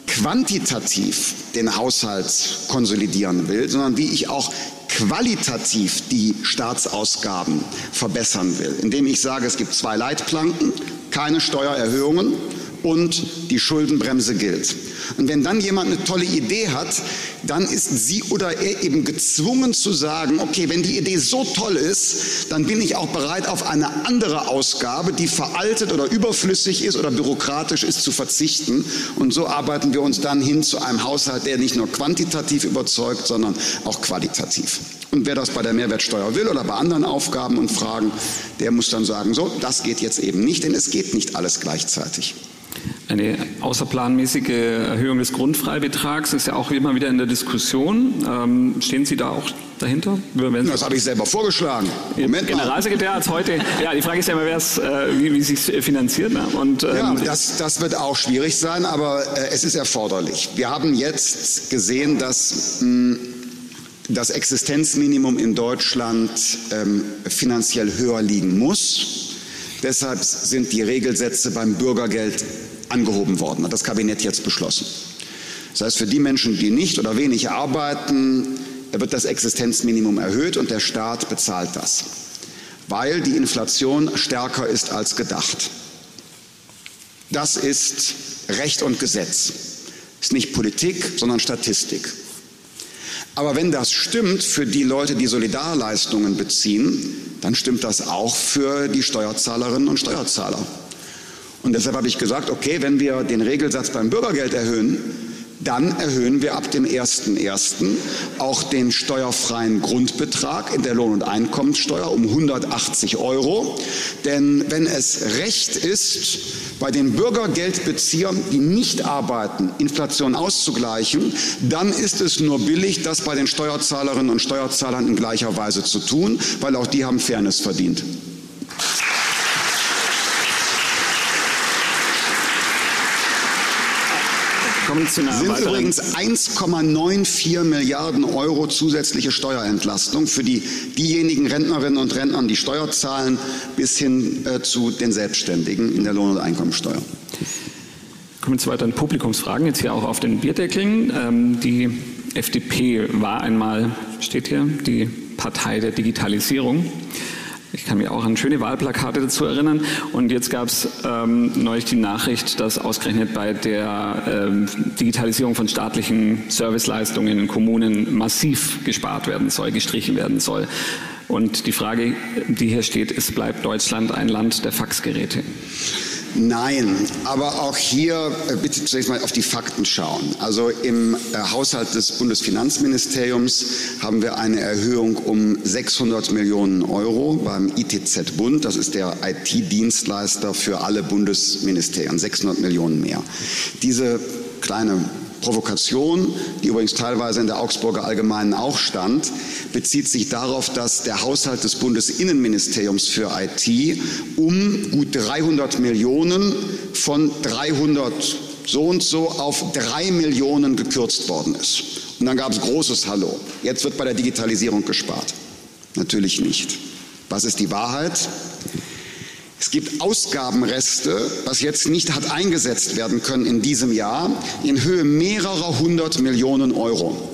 Speaker 3: quantitativ den Haushalt konsolidieren will, sondern wie ich auch qualitativ die Staatsausgaben verbessern will, indem ich sage, es gibt zwei Leitplanken, keine Steuererhöhungen und die Schuldenbremse gilt. Und wenn dann jemand eine tolle Idee hat, dann ist sie oder er eben gezwungen zu sagen, okay, wenn die Idee so toll ist, dann bin ich auch bereit, auf eine andere Ausgabe, die veraltet oder überflüssig ist oder bürokratisch ist, zu verzichten. Und so arbeiten wir uns dann hin zu einem Haushalt, der nicht nur quantitativ überzeugt, sondern auch qualitativ. Und wer das bei der Mehrwertsteuer will oder bei anderen Aufgaben und Fragen, der muss dann sagen, so, das geht jetzt eben nicht, denn es geht nicht alles gleichzeitig.
Speaker 1: Eine außerplanmäßige Erhöhung des Grundfreibetrags ist ja auch immer wieder in der Diskussion. Ähm, stehen Sie da auch dahinter?
Speaker 3: Das habe ich selber vorgeschlagen.
Speaker 1: Moment Generalsekretär als heute. Ja, die Frage ist ja immer, äh, wie, wie sich finanziert. Ne?
Speaker 3: Und, ähm, ja, das, das wird auch schwierig sein, aber äh, es ist erforderlich. Wir haben jetzt gesehen, dass mh, hm, das Existenzminimum in Deutschland ähm, finanziell höher liegen muss. Deshalb sind die Regelsätze beim Bürgergeld angehoben worden, hat das Kabinett jetzt beschlossen. Das heißt, für die Menschen, die nicht oder wenig arbeiten, wird das Existenzminimum erhöht und der Staat bezahlt das, weil die Inflation stärker ist als gedacht. Das ist Recht und Gesetz. Ist nicht Politik, sondern Statistik. Aber wenn das stimmt für die Leute, die Solidarleistungen beziehen, dann stimmt das auch für die Steuerzahlerinnen und Steuerzahler. Und deshalb habe ich gesagt, okay, wenn wir den Regelsatz beim Bürgergeld erhöhen, dann erhöhen wir ab dem 1.1. auch den steuerfreien Grundbetrag in der Lohn- und Einkommenssteuer um 180 Euro. Denn wenn es recht ist, bei den Bürgergeldbeziehern, die nicht arbeiten, Inflation auszugleichen, dann ist es nur billig, das bei den Steuerzahlerinnen und Steuerzahlern in gleicher Weise zu tun, weil auch die haben Fairness verdient. Kommen zu einer sind übrigens 1,94 Milliarden Euro zusätzliche Steuerentlastung für die, diejenigen Rentnerinnen und Rentner, die Steuer zahlen, bis hin äh, zu den Selbstständigen in der Lohn- und Einkommensteuer.
Speaker 1: Kommen wir zu weiteren Publikumsfragen, jetzt hier auch auf den Bierdeckeln. Ähm, die FDP war einmal, steht hier, die Partei der Digitalisierung. Ich kann mich auch an schöne Wahlplakate dazu erinnern. Und jetzt gab es ähm, neulich die Nachricht, dass ausgerechnet bei der ähm, Digitalisierung von staatlichen Serviceleistungen in Kommunen massiv gespart werden soll, gestrichen werden soll. Und die Frage, die hier steht, ist, bleibt Deutschland ein Land der Faxgeräte?
Speaker 3: Nein, aber auch hier äh, bitte zunächst mal auf die Fakten schauen. Also im äh, Haushalt des Bundesfinanzministeriums haben wir eine Erhöhung um 600 Millionen Euro beim ITZ Bund. Das ist der IT-Dienstleister für alle Bundesministerien. 600 Millionen mehr. Diese kleine Provokation, die übrigens teilweise in der Augsburger Allgemeinen auch stand, bezieht sich darauf, dass der Haushalt des Bundesinnenministeriums für IT um gut 300 Millionen von 300 so und so auf drei Millionen gekürzt worden ist. Und dann gab es großes Hallo. Jetzt wird bei der Digitalisierung gespart. Natürlich nicht. Was ist die Wahrheit? Es gibt Ausgabenreste, was jetzt nicht hat eingesetzt werden können in diesem Jahr, in Höhe mehrerer hundert Millionen Euro.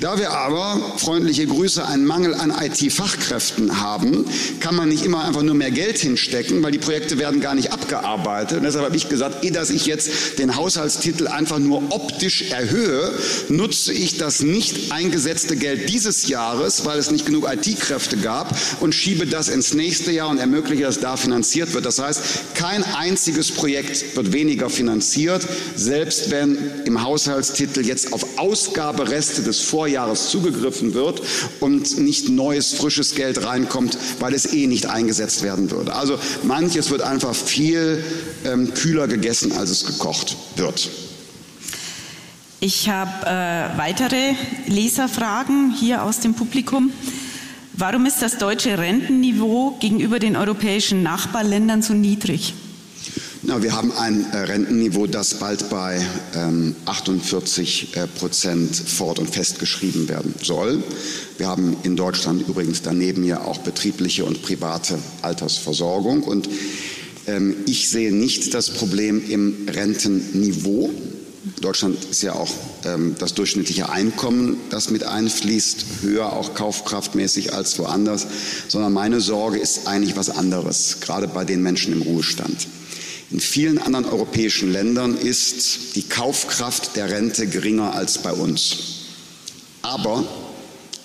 Speaker 3: Da wir aber, freundliche Grüße, einen Mangel an IT-Fachkräften haben, kann man nicht immer einfach nur mehr Geld hinstecken, weil die Projekte werden gar nicht abgearbeitet. Und deshalb habe ich gesagt, ehe dass ich jetzt den Haushaltstitel einfach nur optisch erhöhe, nutze ich das nicht eingesetzte Geld dieses Jahres, weil es nicht genug IT-Kräfte gab, und schiebe das ins nächste Jahr und ermögliche, dass da finanziert wird. Das heißt, kein einziges Projekt wird weniger finanziert, selbst wenn im Haushaltstitel jetzt auf Ausgabereste des Vorjahres zugegriffen wird und nicht neues, frisches Geld reinkommt, weil es eh nicht eingesetzt werden würde. Also manches wird einfach viel ähm, kühler gegessen, als es gekocht wird.
Speaker 2: Ich habe äh, weitere Leserfragen hier aus dem Publikum. Warum ist das deutsche Rentenniveau gegenüber den europäischen Nachbarländern so niedrig?
Speaker 3: Na, wir haben ein äh, Rentenniveau, das bald bei ähm, 48 äh, Prozent fort- und festgeschrieben werden soll. Wir haben in Deutschland übrigens daneben ja auch betriebliche und private Altersversorgung. Und ähm, ich sehe nicht das Problem im Rentenniveau. Deutschland ist ja auch ähm, das durchschnittliche Einkommen, das mit einfließt, höher auch kaufkraftmäßig als woanders, sondern meine Sorge ist eigentlich was anderes, gerade bei den Menschen im Ruhestand. In vielen anderen europäischen Ländern ist die Kaufkraft der Rente geringer als bei uns. Aber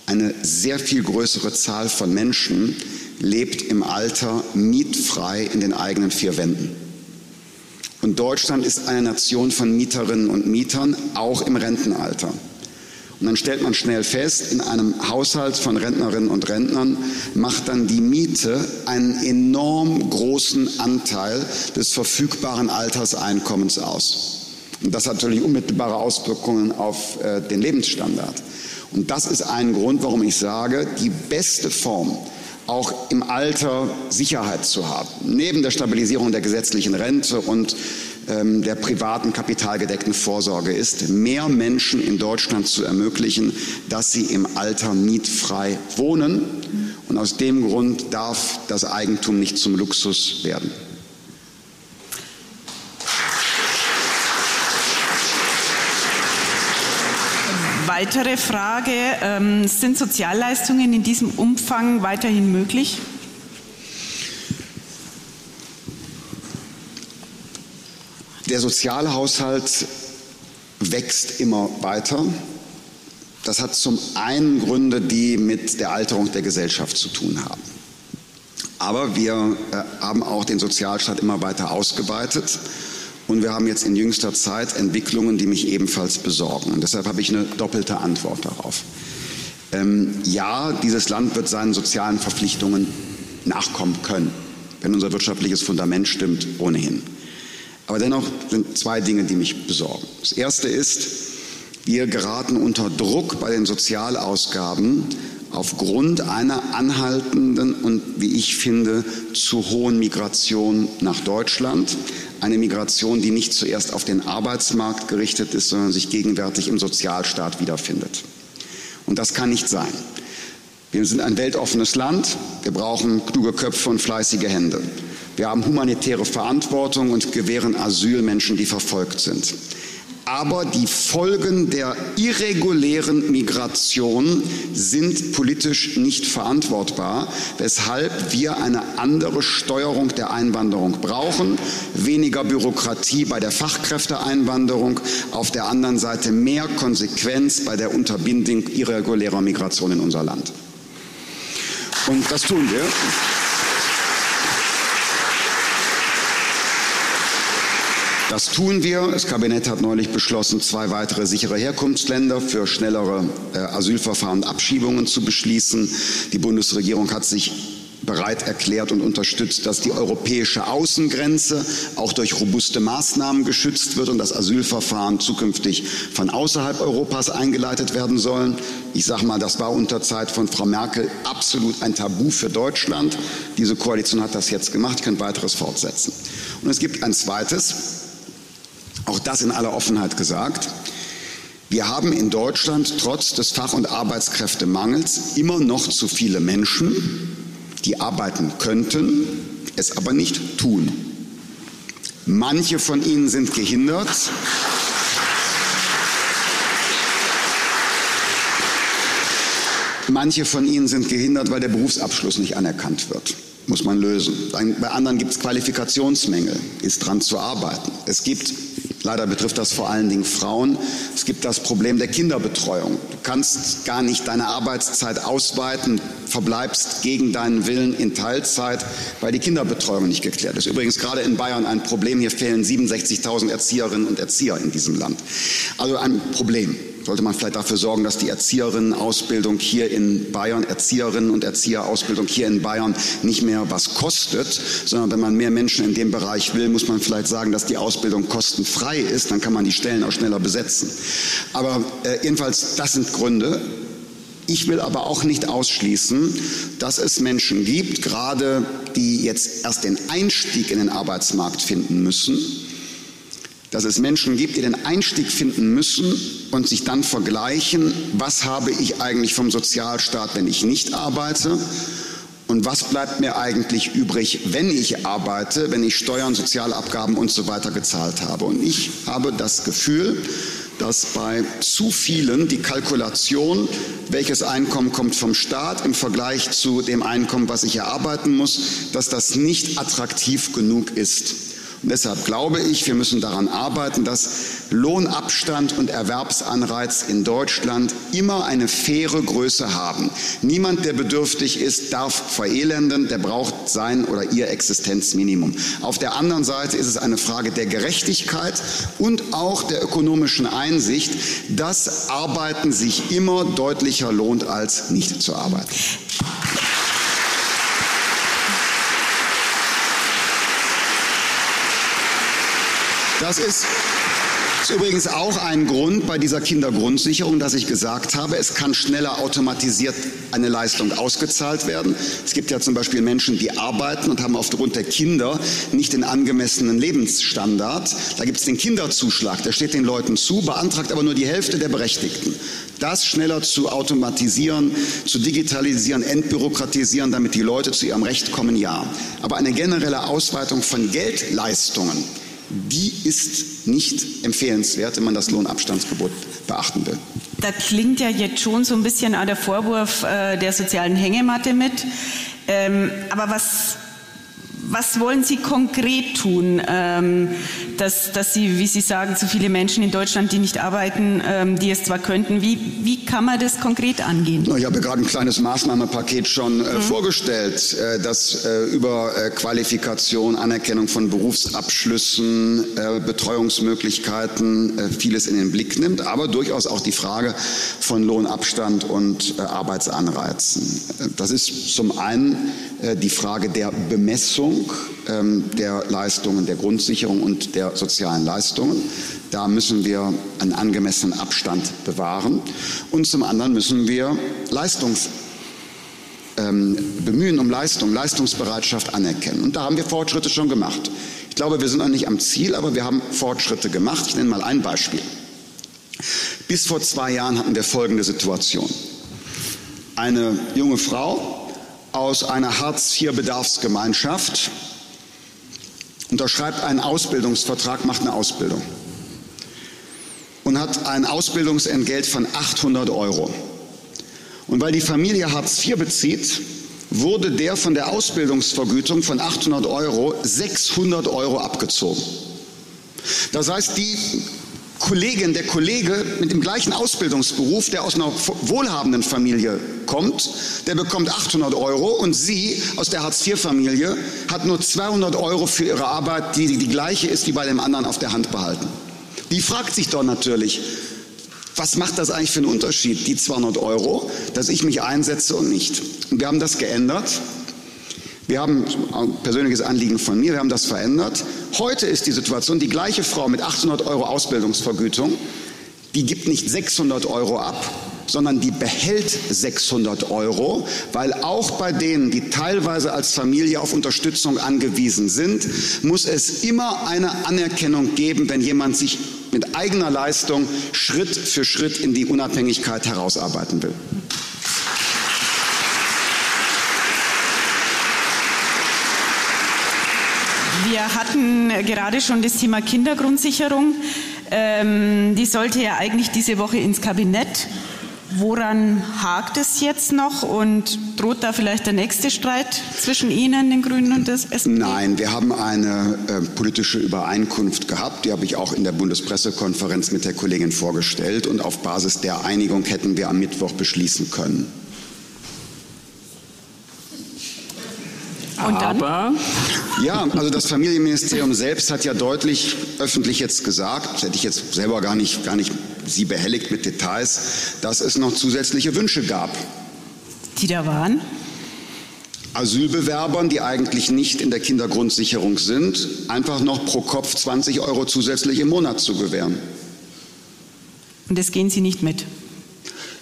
Speaker 3: eine sehr viel größere Zahl von Menschen lebt im Alter mietfrei in den eigenen vier Wänden. Und Deutschland ist eine Nation von Mieterinnen und Mietern, auch im Rentenalter. Und dann stellt man schnell fest, in einem Haushalt von Rentnerinnen und Rentnern macht dann die Miete einen enorm großen Anteil des verfügbaren Alterseinkommens aus. Und das hat natürlich unmittelbare Auswirkungen auf äh, den Lebensstandard. Und das ist ein Grund, warum ich sage, die beste Form, auch im Alter Sicherheit zu haben, neben der Stabilisierung der gesetzlichen Rente und der privaten kapitalgedeckten Vorsorge ist, mehr Menschen in Deutschland zu ermöglichen, dass sie im Alter mietfrei wohnen. Und aus dem Grund darf das Eigentum nicht zum Luxus werden.
Speaker 2: Weitere Frage, ähm, sind Sozialleistungen in diesem Umfang weiterhin möglich?
Speaker 3: Der Sozialhaushalt wächst immer weiter. Das hat zum einen Gründe, die mit der Alterung der Gesellschaft zu tun haben. Aber wir äh, haben auch den Sozialstaat immer weiter ausgeweitet. Und wir haben jetzt in jüngster Zeit Entwicklungen, die mich ebenfalls besorgen. Und deshalb habe ich eine doppelte Antwort darauf. Ähm, ja, dieses Land wird seinen sozialen Verpflichtungen nachkommen können, wenn unser wirtschaftliches Fundament stimmt, ohnehin. Aber dennoch sind zwei Dinge, die mich besorgen. Das erste ist, wir geraten unter Druck bei den Sozialausgaben aufgrund einer anhaltenden und, wie ich finde, zu hohen Migration nach Deutschland. Eine Migration, die nicht zuerst auf den Arbeitsmarkt gerichtet ist, sondern sich gegenwärtig im Sozialstaat wiederfindet. Und das kann nicht sein. Wir sind ein weltoffenes Land. Wir brauchen kluge Köpfe und fleißige Hände. Wir haben humanitäre Verantwortung und gewähren Asyl Menschen, die verfolgt sind. Aber die Folgen der irregulären Migration sind politisch nicht verantwortbar, weshalb wir eine andere Steuerung der Einwanderung brauchen, weniger Bürokratie bei der Fachkräfteeinwanderung, auf der anderen Seite mehr Konsequenz bei der Unterbindung irregulärer Migration in unser Land. Und das tun wir. Das tun wir. Das Kabinett hat neulich beschlossen, zwei weitere sichere Herkunftsländer für schnellere äh, Asylverfahren und Abschiebungen zu beschließen. Die Bundesregierung hat sich bereit erklärt und unterstützt, dass die europäische Außengrenze auch durch robuste Maßnahmen geschützt wird und dass Asylverfahren zukünftig von außerhalb Europas eingeleitet werden sollen. Ich sage mal, das war unter Zeit von Frau Merkel absolut ein Tabu für Deutschland. Diese Koalition hat das jetzt gemacht, könnte weiteres fortsetzen. Und es gibt ein zweites, auch das in aller Offenheit gesagt. Wir haben in Deutschland trotz des Fach- und Arbeitskräftemangels immer noch zu viele Menschen, die arbeiten könnten, es aber nicht tun. Manche von ihnen sind gehindert. Manche von ihnen sind gehindert, weil der Berufsabschluss nicht anerkannt wird. Muss man lösen. Bei anderen gibt es Qualifikationsmängel, ist dran zu arbeiten. Es gibt Leider betrifft das vor allen Dingen Frauen. Es gibt das Problem der Kinderbetreuung. Du kannst gar nicht deine Arbeitszeit ausweiten, verbleibst gegen deinen Willen in Teilzeit, weil die Kinderbetreuung nicht geklärt ist. Übrigens gerade in Bayern ein Problem. Hier fehlen 67.000 Erzieherinnen und Erzieher in diesem Land. Also ein Problem sollte man vielleicht dafür sorgen, dass die Erzieherinnenausbildung hier in Bayern, Erzieherinnen und Erzieherausbildung hier in Bayern nicht mehr was kostet, sondern wenn man mehr Menschen in dem Bereich will, muss man vielleicht sagen, dass die Ausbildung kostenfrei ist, dann kann man die Stellen auch schneller besetzen. Aber äh, jedenfalls, das sind Gründe. Ich will aber auch nicht ausschließen, dass es Menschen gibt, gerade die jetzt erst den Einstieg in den Arbeitsmarkt finden müssen, dass es Menschen gibt, die den Einstieg finden müssen und sich dann vergleichen, was habe ich eigentlich vom Sozialstaat, wenn ich nicht arbeite und was bleibt mir eigentlich übrig, wenn ich arbeite, wenn ich Steuern, Sozialabgaben und so weiter gezahlt habe. Und ich habe das Gefühl, dass bei zu vielen die Kalkulation, welches Einkommen kommt vom Staat im Vergleich zu dem Einkommen, was ich erarbeiten muss, dass das nicht attraktiv genug ist. Und deshalb glaube ich, wir müssen daran arbeiten, dass Lohnabstand und Erwerbsanreiz in Deutschland immer eine faire Größe haben. Niemand, der bedürftig ist, darf verelenden, der braucht sein oder ihr Existenzminimum. Auf der anderen Seite ist es eine Frage der Gerechtigkeit und auch der ökonomischen Einsicht, dass Arbeiten sich immer deutlicher lohnt, als nicht zu arbeiten. Das ist, übrigens auch ein Grund bei dieser Kindergrundsicherung, dass ich gesagt habe, es kann schneller automatisiert eine Leistung ausgezahlt werden. Es gibt ja zum Beispiel Menschen, die arbeiten und haben aufgrund der Kinder nicht den angemessenen Lebensstandard. Da gibt es den Kinderzuschlag, der steht den Leuten zu, beantragt aber nur die Hälfte der Berechtigten. Das schneller zu automatisieren, zu digitalisieren, entbürokratisieren, damit die Leute zu ihrem Recht kommen, ja. Aber eine generelle Ausweitung von Geldleistungen, die ist nicht empfehlenswert, wenn man das Lohnabstandsgebot beachten will.
Speaker 2: Da klingt ja jetzt schon so ein bisschen der Vorwurf äh, der sozialen Hängematte mit. Ähm, aber was was wollen Sie konkret tun, ähm, dass, dass Sie, wie Sie sagen, so viele Menschen in Deutschland, die nicht arbeiten, ähm, die es zwar könnten, wie, wie kann man das konkret angehen?
Speaker 3: Ich habe gerade ein kleines Maßnahmenpaket schon äh, mhm. vorgestellt, äh, das äh, über äh, Qualifikation, Anerkennung von Berufsabschlüssen, äh, Betreuungsmöglichkeiten äh, vieles in den Blick nimmt, aber durchaus auch die Frage von Lohnabstand und Arbeitsanreizen. Das ist zum einen die Frage der Bemessung ähm, der Leistungen, der Grundsicherung und der sozialen Leistungen. Da müssen wir einen angemessenen Abstand bewahren. Und zum anderen müssen wir Leistungs ähm, bemühen um Leistung, Leistungsbereitschaft anerkennen. Und da haben wir Fortschritte schon gemacht. Ich glaube, wir sind noch nicht am Ziel, aber wir haben Fortschritte gemacht. Ich nenne mal ein Beispiel. Bis vor zwei Jahren hatten wir folgende Situation. Eine junge Frau aus einer Hartz-IV-Bedarfsgemeinschaft, unterschreibt einen Ausbildungsvertrag, macht eine Ausbildung und hat ein Ausbildungsentgelt von 800 Euro. Und weil die Familie Hartz IV bezieht, wurde der von der Ausbildungsvergütung von 800 Euro 600 Euro abgezogen. Das heißt, die Kollegin, der Kollege mit dem gleichen Ausbildungsberuf, der aus einer wohlhabenden Familie kommt, der bekommt 800 Euro und sie aus der Hartz-IV-Familie hat nur 200 Euro für ihre Arbeit, die die gleiche ist wie bei dem anderen auf der Hand behalten. Die fragt sich doch natürlich, was macht das eigentlich für einen Unterschied, die 200 Euro, dass ich mich einsetze und nicht? Und wir haben das geändert. Wir haben ein persönliches Anliegen von mir, wir haben das verändert. Heute ist die Situation, die gleiche Frau mit 800 Euro Ausbildungsvergütung, die gibt nicht 600 Euro ab, sondern die behält 600 Euro, weil auch bei denen, die teilweise als Familie auf Unterstützung angewiesen sind, muss es immer eine Anerkennung geben, wenn jemand sich mit eigener Leistung Schritt für Schritt in die Unabhängigkeit herausarbeiten will.
Speaker 2: Wir hatten gerade schon das Thema Kindergrundsicherung. Ähm, die sollte ja eigentlich diese Woche ins Kabinett. Woran hakt es jetzt noch und droht da vielleicht der nächste Streit zwischen Ihnen, den Grünen und des SPD?
Speaker 3: Nein, wir haben eine äh, politische Übereinkunft gehabt, die habe ich auch in der Bundespressekonferenz mit der Kollegin vorgestellt und auf Basis der Einigung hätten wir am Mittwoch beschließen können.
Speaker 1: Und dann? Aber
Speaker 3: ja, also das Familienministerium selbst hat ja deutlich öffentlich jetzt gesagt, das hätte ich jetzt selber gar nicht, gar nicht Sie behelligt mit Details, dass es noch zusätzliche Wünsche gab.
Speaker 2: Die da waren?
Speaker 3: Asylbewerbern, die eigentlich nicht in der Kindergrundsicherung sind, einfach noch pro Kopf 20 Euro zusätzlich im Monat zu gewähren.
Speaker 2: Und das gehen Sie nicht mit?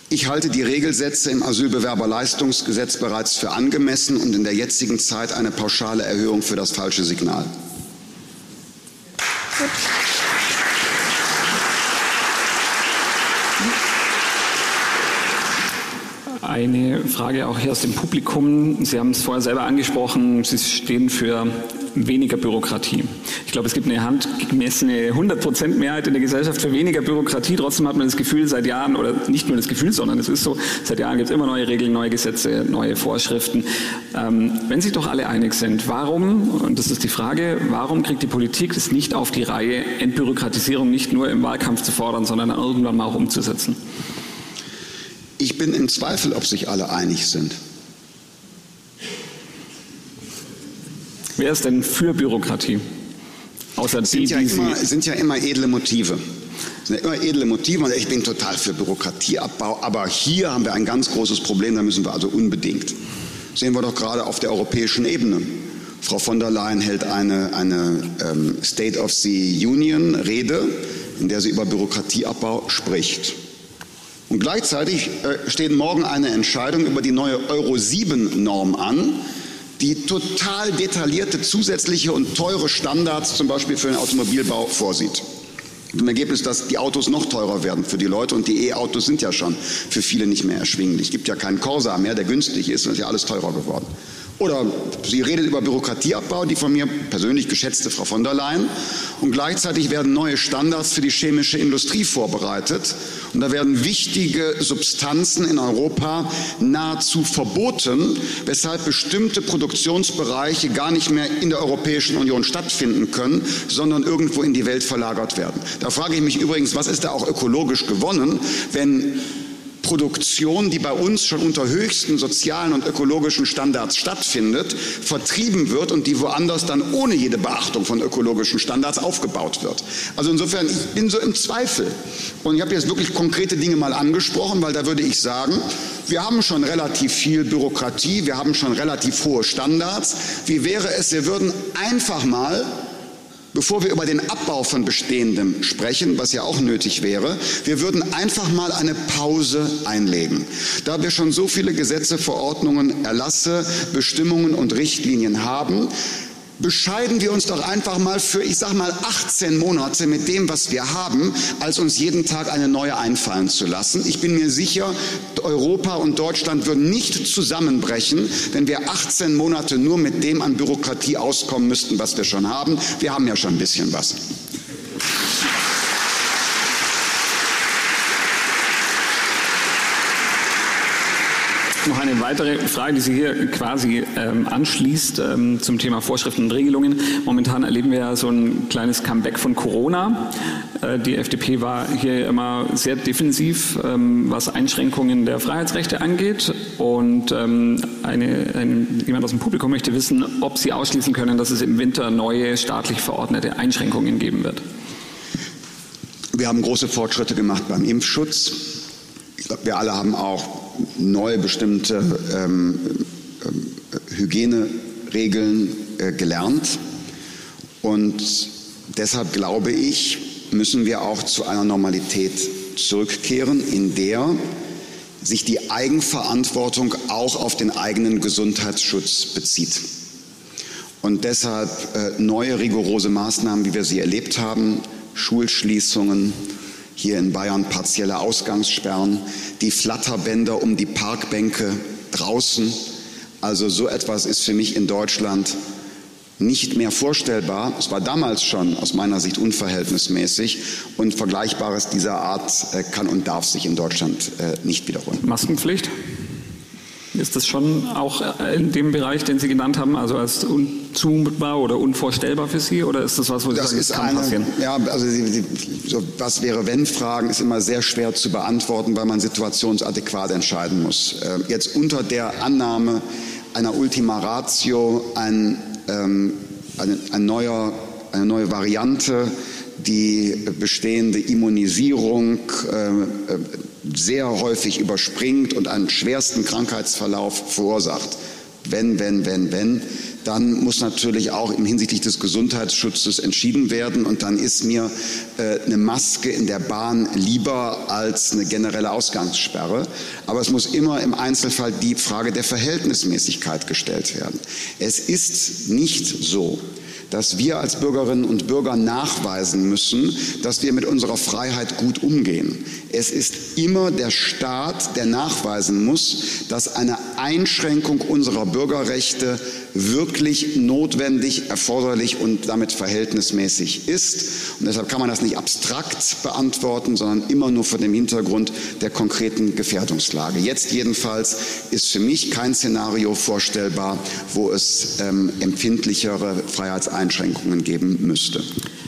Speaker 3: Ich halte die Regelsätze im Asylbewerberleistungsgesetz bereits für angemessen und in der jetzigen Zeit eine pauschale Erhöhung für das falsche Signal. Gut.
Speaker 1: Eine Frage auch hier aus dem Publikum. Sie haben es vorher selber angesprochen, Sie stehen für weniger Bürokratie. Ich glaube, es gibt eine handgemessene 100% Mehrheit in der Gesellschaft für weniger Bürokratie. Trotzdem hat man das Gefühl seit Jahren, oder nicht nur das Gefühl, sondern es ist so, seit Jahren gibt es immer neue Regeln, neue Gesetze, neue Vorschriften. Ähm, wenn sich doch alle einig sind, warum, und das ist die Frage, warum kriegt die Politik es nicht auf die Reihe, Entbürokratisierung nicht nur im Wahlkampf zu fordern, sondern irgendwann mal auch umzusetzen?
Speaker 3: Ich bin im Zweifel, ob sich alle einig sind.
Speaker 1: Wer ist denn für Bürokratie?
Speaker 3: Außer die, sind ja, die immer, sind ja immer edle Motive. sind ja immer edle Motive. Ich bin total für Bürokratieabbau, aber hier haben wir ein ganz großes Problem, da müssen wir also unbedingt. Sehen wir doch gerade auf der europäischen Ebene. Frau von der Leyen hält eine, eine ähm, State of the Union Rede, in der sie über Bürokratieabbau spricht. Und gleichzeitig äh, steht morgen eine Entscheidung über die neue Euro 7 Norm an, die total detaillierte zusätzliche und teure Standards zum Beispiel für den Automobilbau vorsieht. Dem Ergebnis, dass die Autos noch teurer werden für die Leute und die E-Autos sind ja schon für viele nicht mehr erschwinglich. Es gibt ja keinen Corsa mehr, der günstig ist und ist ja alles teurer geworden. Oder sie redet über Bürokratieabbau, die von mir persönlich geschätzte Frau von der Leyen. Und gleichzeitig werden neue Standards für die chemische Industrie vorbereitet. Und da werden wichtige Substanzen in Europa nahezu verboten, weshalb bestimmte Produktionsbereiche gar nicht mehr in der Europäischen Union stattfinden können, sondern irgendwo in die Welt verlagert werden. Da frage ich mich übrigens, was ist da auch ökologisch gewonnen, wenn Produktion, die bei uns schon unter höchsten sozialen und ökologischen Standards stattfindet, vertrieben wird und die woanders dann ohne jede Beachtung von ökologischen Standards aufgebaut wird. Also insofern, ich bin so im Zweifel. Und ich habe jetzt wirklich konkrete Dinge mal angesprochen, weil da würde ich sagen, wir haben schon relativ viel Bürokratie, wir haben schon relativ hohe Standards. Wie wäre es, wir würden einfach mal bevor wir über den Abbau von Bestehendem sprechen, was ja auch nötig wäre, wir würden einfach mal eine Pause einlegen. Da wir schon so viele Gesetze, Verordnungen, Erlasse, Bestimmungen und Richtlinien haben, bescheiden wir uns doch einfach mal für, ich sag mal, 18 Monate mit dem, was wir haben, als uns jeden Tag eine neue einfallen zu lassen. Ich bin mir sicher, Europa und Deutschland würden nicht zusammenbrechen, wenn wir 18 Monate nur mit dem an Bürokratie auskommen müssten, was wir schon haben. Wir haben ja schon ein bisschen was.
Speaker 1: Noch eine weitere Frage, die sich hier quasi ähm, anschließt ähm, zum Thema Vorschriften und Regelungen. Momentan erleben wir ja so ein kleines Comeback von Corona. Äh, die FDP war hier immer sehr defensiv, ähm, was Einschränkungen der Freiheitsrechte angeht. Und ähm, eine, ein, jemand aus dem Publikum möchte wissen, ob Sie ausschließen können, dass es im Winter neue staatlich verordnete Einschränkungen geben wird.
Speaker 3: Wir haben große Fortschritte gemacht beim Impfschutz. Ich glaube, wir alle haben auch neu bestimmte ähm, ähm, Hygieneregeln äh, gelernt. Und deshalb glaube ich, müssen wir auch zu einer Normalität zurückkehren, in der sich die Eigenverantwortung auch auf den eigenen Gesundheitsschutz bezieht. Und deshalb äh, neue rigorose Maßnahmen, wie wir sie erlebt haben, Schulschließungen, hier in Bayern partielle Ausgangssperren, die Flatterbänder um die Parkbänke draußen. Also so etwas ist für mich in Deutschland nicht mehr vorstellbar. Es war damals schon aus meiner Sicht unverhältnismäßig und Vergleichbares dieser Art äh, kann und darf sich in Deutschland äh, nicht wiederholen.
Speaker 1: Maskenpflicht? Ist das schon auch äh, in dem Bereich, den Sie genannt haben, also als unzumutbar oder unvorstellbar für Sie? Oder ist das was, wo Sie
Speaker 3: das sagen, ist das kann eine, passieren? Ja, also die, die, so, was wäre wenn Fragen ist immer sehr schwer zu beantworten, weil man situationsadäquat entscheiden muss. Äh, jetzt unter der Annahme einer Ultima Ratio ein, ähm, ein, ein neuer, eine neue Variante die bestehende Immunisierung äh, äh, sehr häufig überspringt und einen schwersten Krankheitsverlauf verursacht. Wenn, wenn, wenn, wenn, dann muss natürlich auch im hinsichtlich des Gesundheitsschutzes entschieden werden. Und dann ist mir äh, eine Maske in der Bahn lieber als eine generelle Ausgangssperre. Aber es muss immer im Einzelfall die Frage der Verhältnismäßigkeit gestellt werden. Es ist nicht so, dass wir als Bürgerinnen und Bürger nachweisen müssen, dass wir mit unserer Freiheit gut umgehen. Es ist immer der Staat, der nachweisen muss, dass eine Einschränkung unserer Bürgerrechte wirklich notwendig, erforderlich und damit verhältnismäßig ist. Und deshalb kann man das nicht abstrakt beantworten, sondern immer nur vor dem Hintergrund der konkreten Gefährdungslage. Jetzt jedenfalls ist für mich kein Szenario vorstellbar, wo es ähm, empfindlichere Freiheitseinschränkungen geben müsste.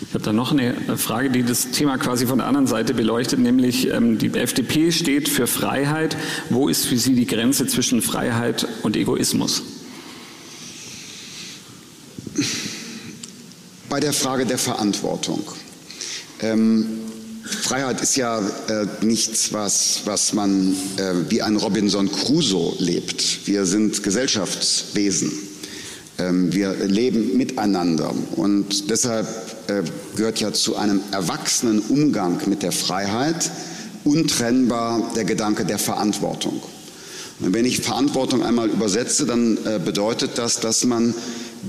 Speaker 1: Ich habe da noch eine Frage, die das Thema quasi von der anderen Seite beleuchtet, nämlich ähm, die FDP steht für Freiheit. Wo ist für Sie die Grenze zwischen Freiheit und Egoismus?
Speaker 3: Bei der Frage der Verantwortung. Ähm, Freiheit ist ja äh, nichts, was, was man äh, wie ein Robinson Crusoe lebt. Wir sind Gesellschaftswesen. Ähm, wir leben miteinander. Und deshalb äh, gehört ja zu einem erwachsenen Umgang mit der Freiheit untrennbar der Gedanke der Verantwortung. Und wenn ich Verantwortung einmal übersetze, dann äh, bedeutet das, dass man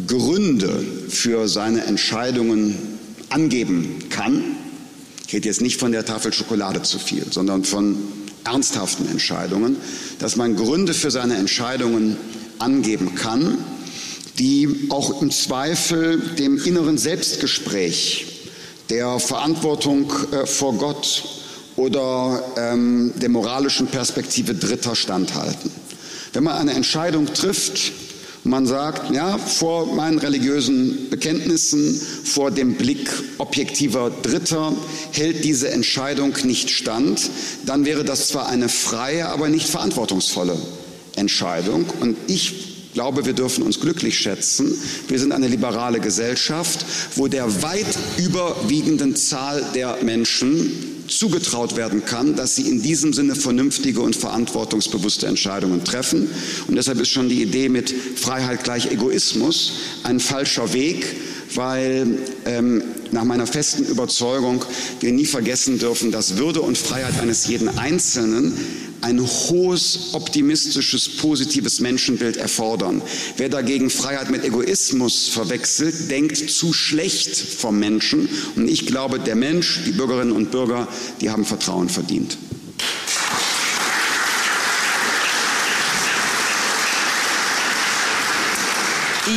Speaker 3: Gründe für seine Entscheidungen angeben kann. Ich rede jetzt nicht von der Tafel Schokolade zu viel, sondern von ernsthaften Entscheidungen, dass man Gründe für seine Entscheidungen angeben kann, die auch im Zweifel dem inneren Selbstgespräch, der Verantwortung äh, vor Gott oder ähm, der moralischen Perspektive Dritter standhalten. Wenn man eine Entscheidung trifft, man sagt, ja, vor meinen religiösen Bekenntnissen, vor dem Blick objektiver Dritter hält diese Entscheidung nicht stand, dann wäre das zwar eine freie, aber nicht verantwortungsvolle Entscheidung. Und ich glaube, wir dürfen uns glücklich schätzen. Wir sind eine liberale Gesellschaft, wo der weit überwiegenden Zahl der Menschen zugetraut werden kann, dass sie in diesem Sinne vernünftige und verantwortungsbewusste Entscheidungen treffen. Und deshalb ist schon die Idee mit Freiheit gleich Egoismus ein falscher Weg, weil ähm, nach meiner festen Überzeugung wir nie vergessen dürfen, dass Würde und Freiheit eines jeden Einzelnen ein hohes, optimistisches, positives Menschenbild erfordern. Wer dagegen Freiheit mit Egoismus verwechselt, denkt zu schlecht vom Menschen. Und ich glaube, der Mensch, die Bürgerinnen und Bürger, die haben Vertrauen verdient.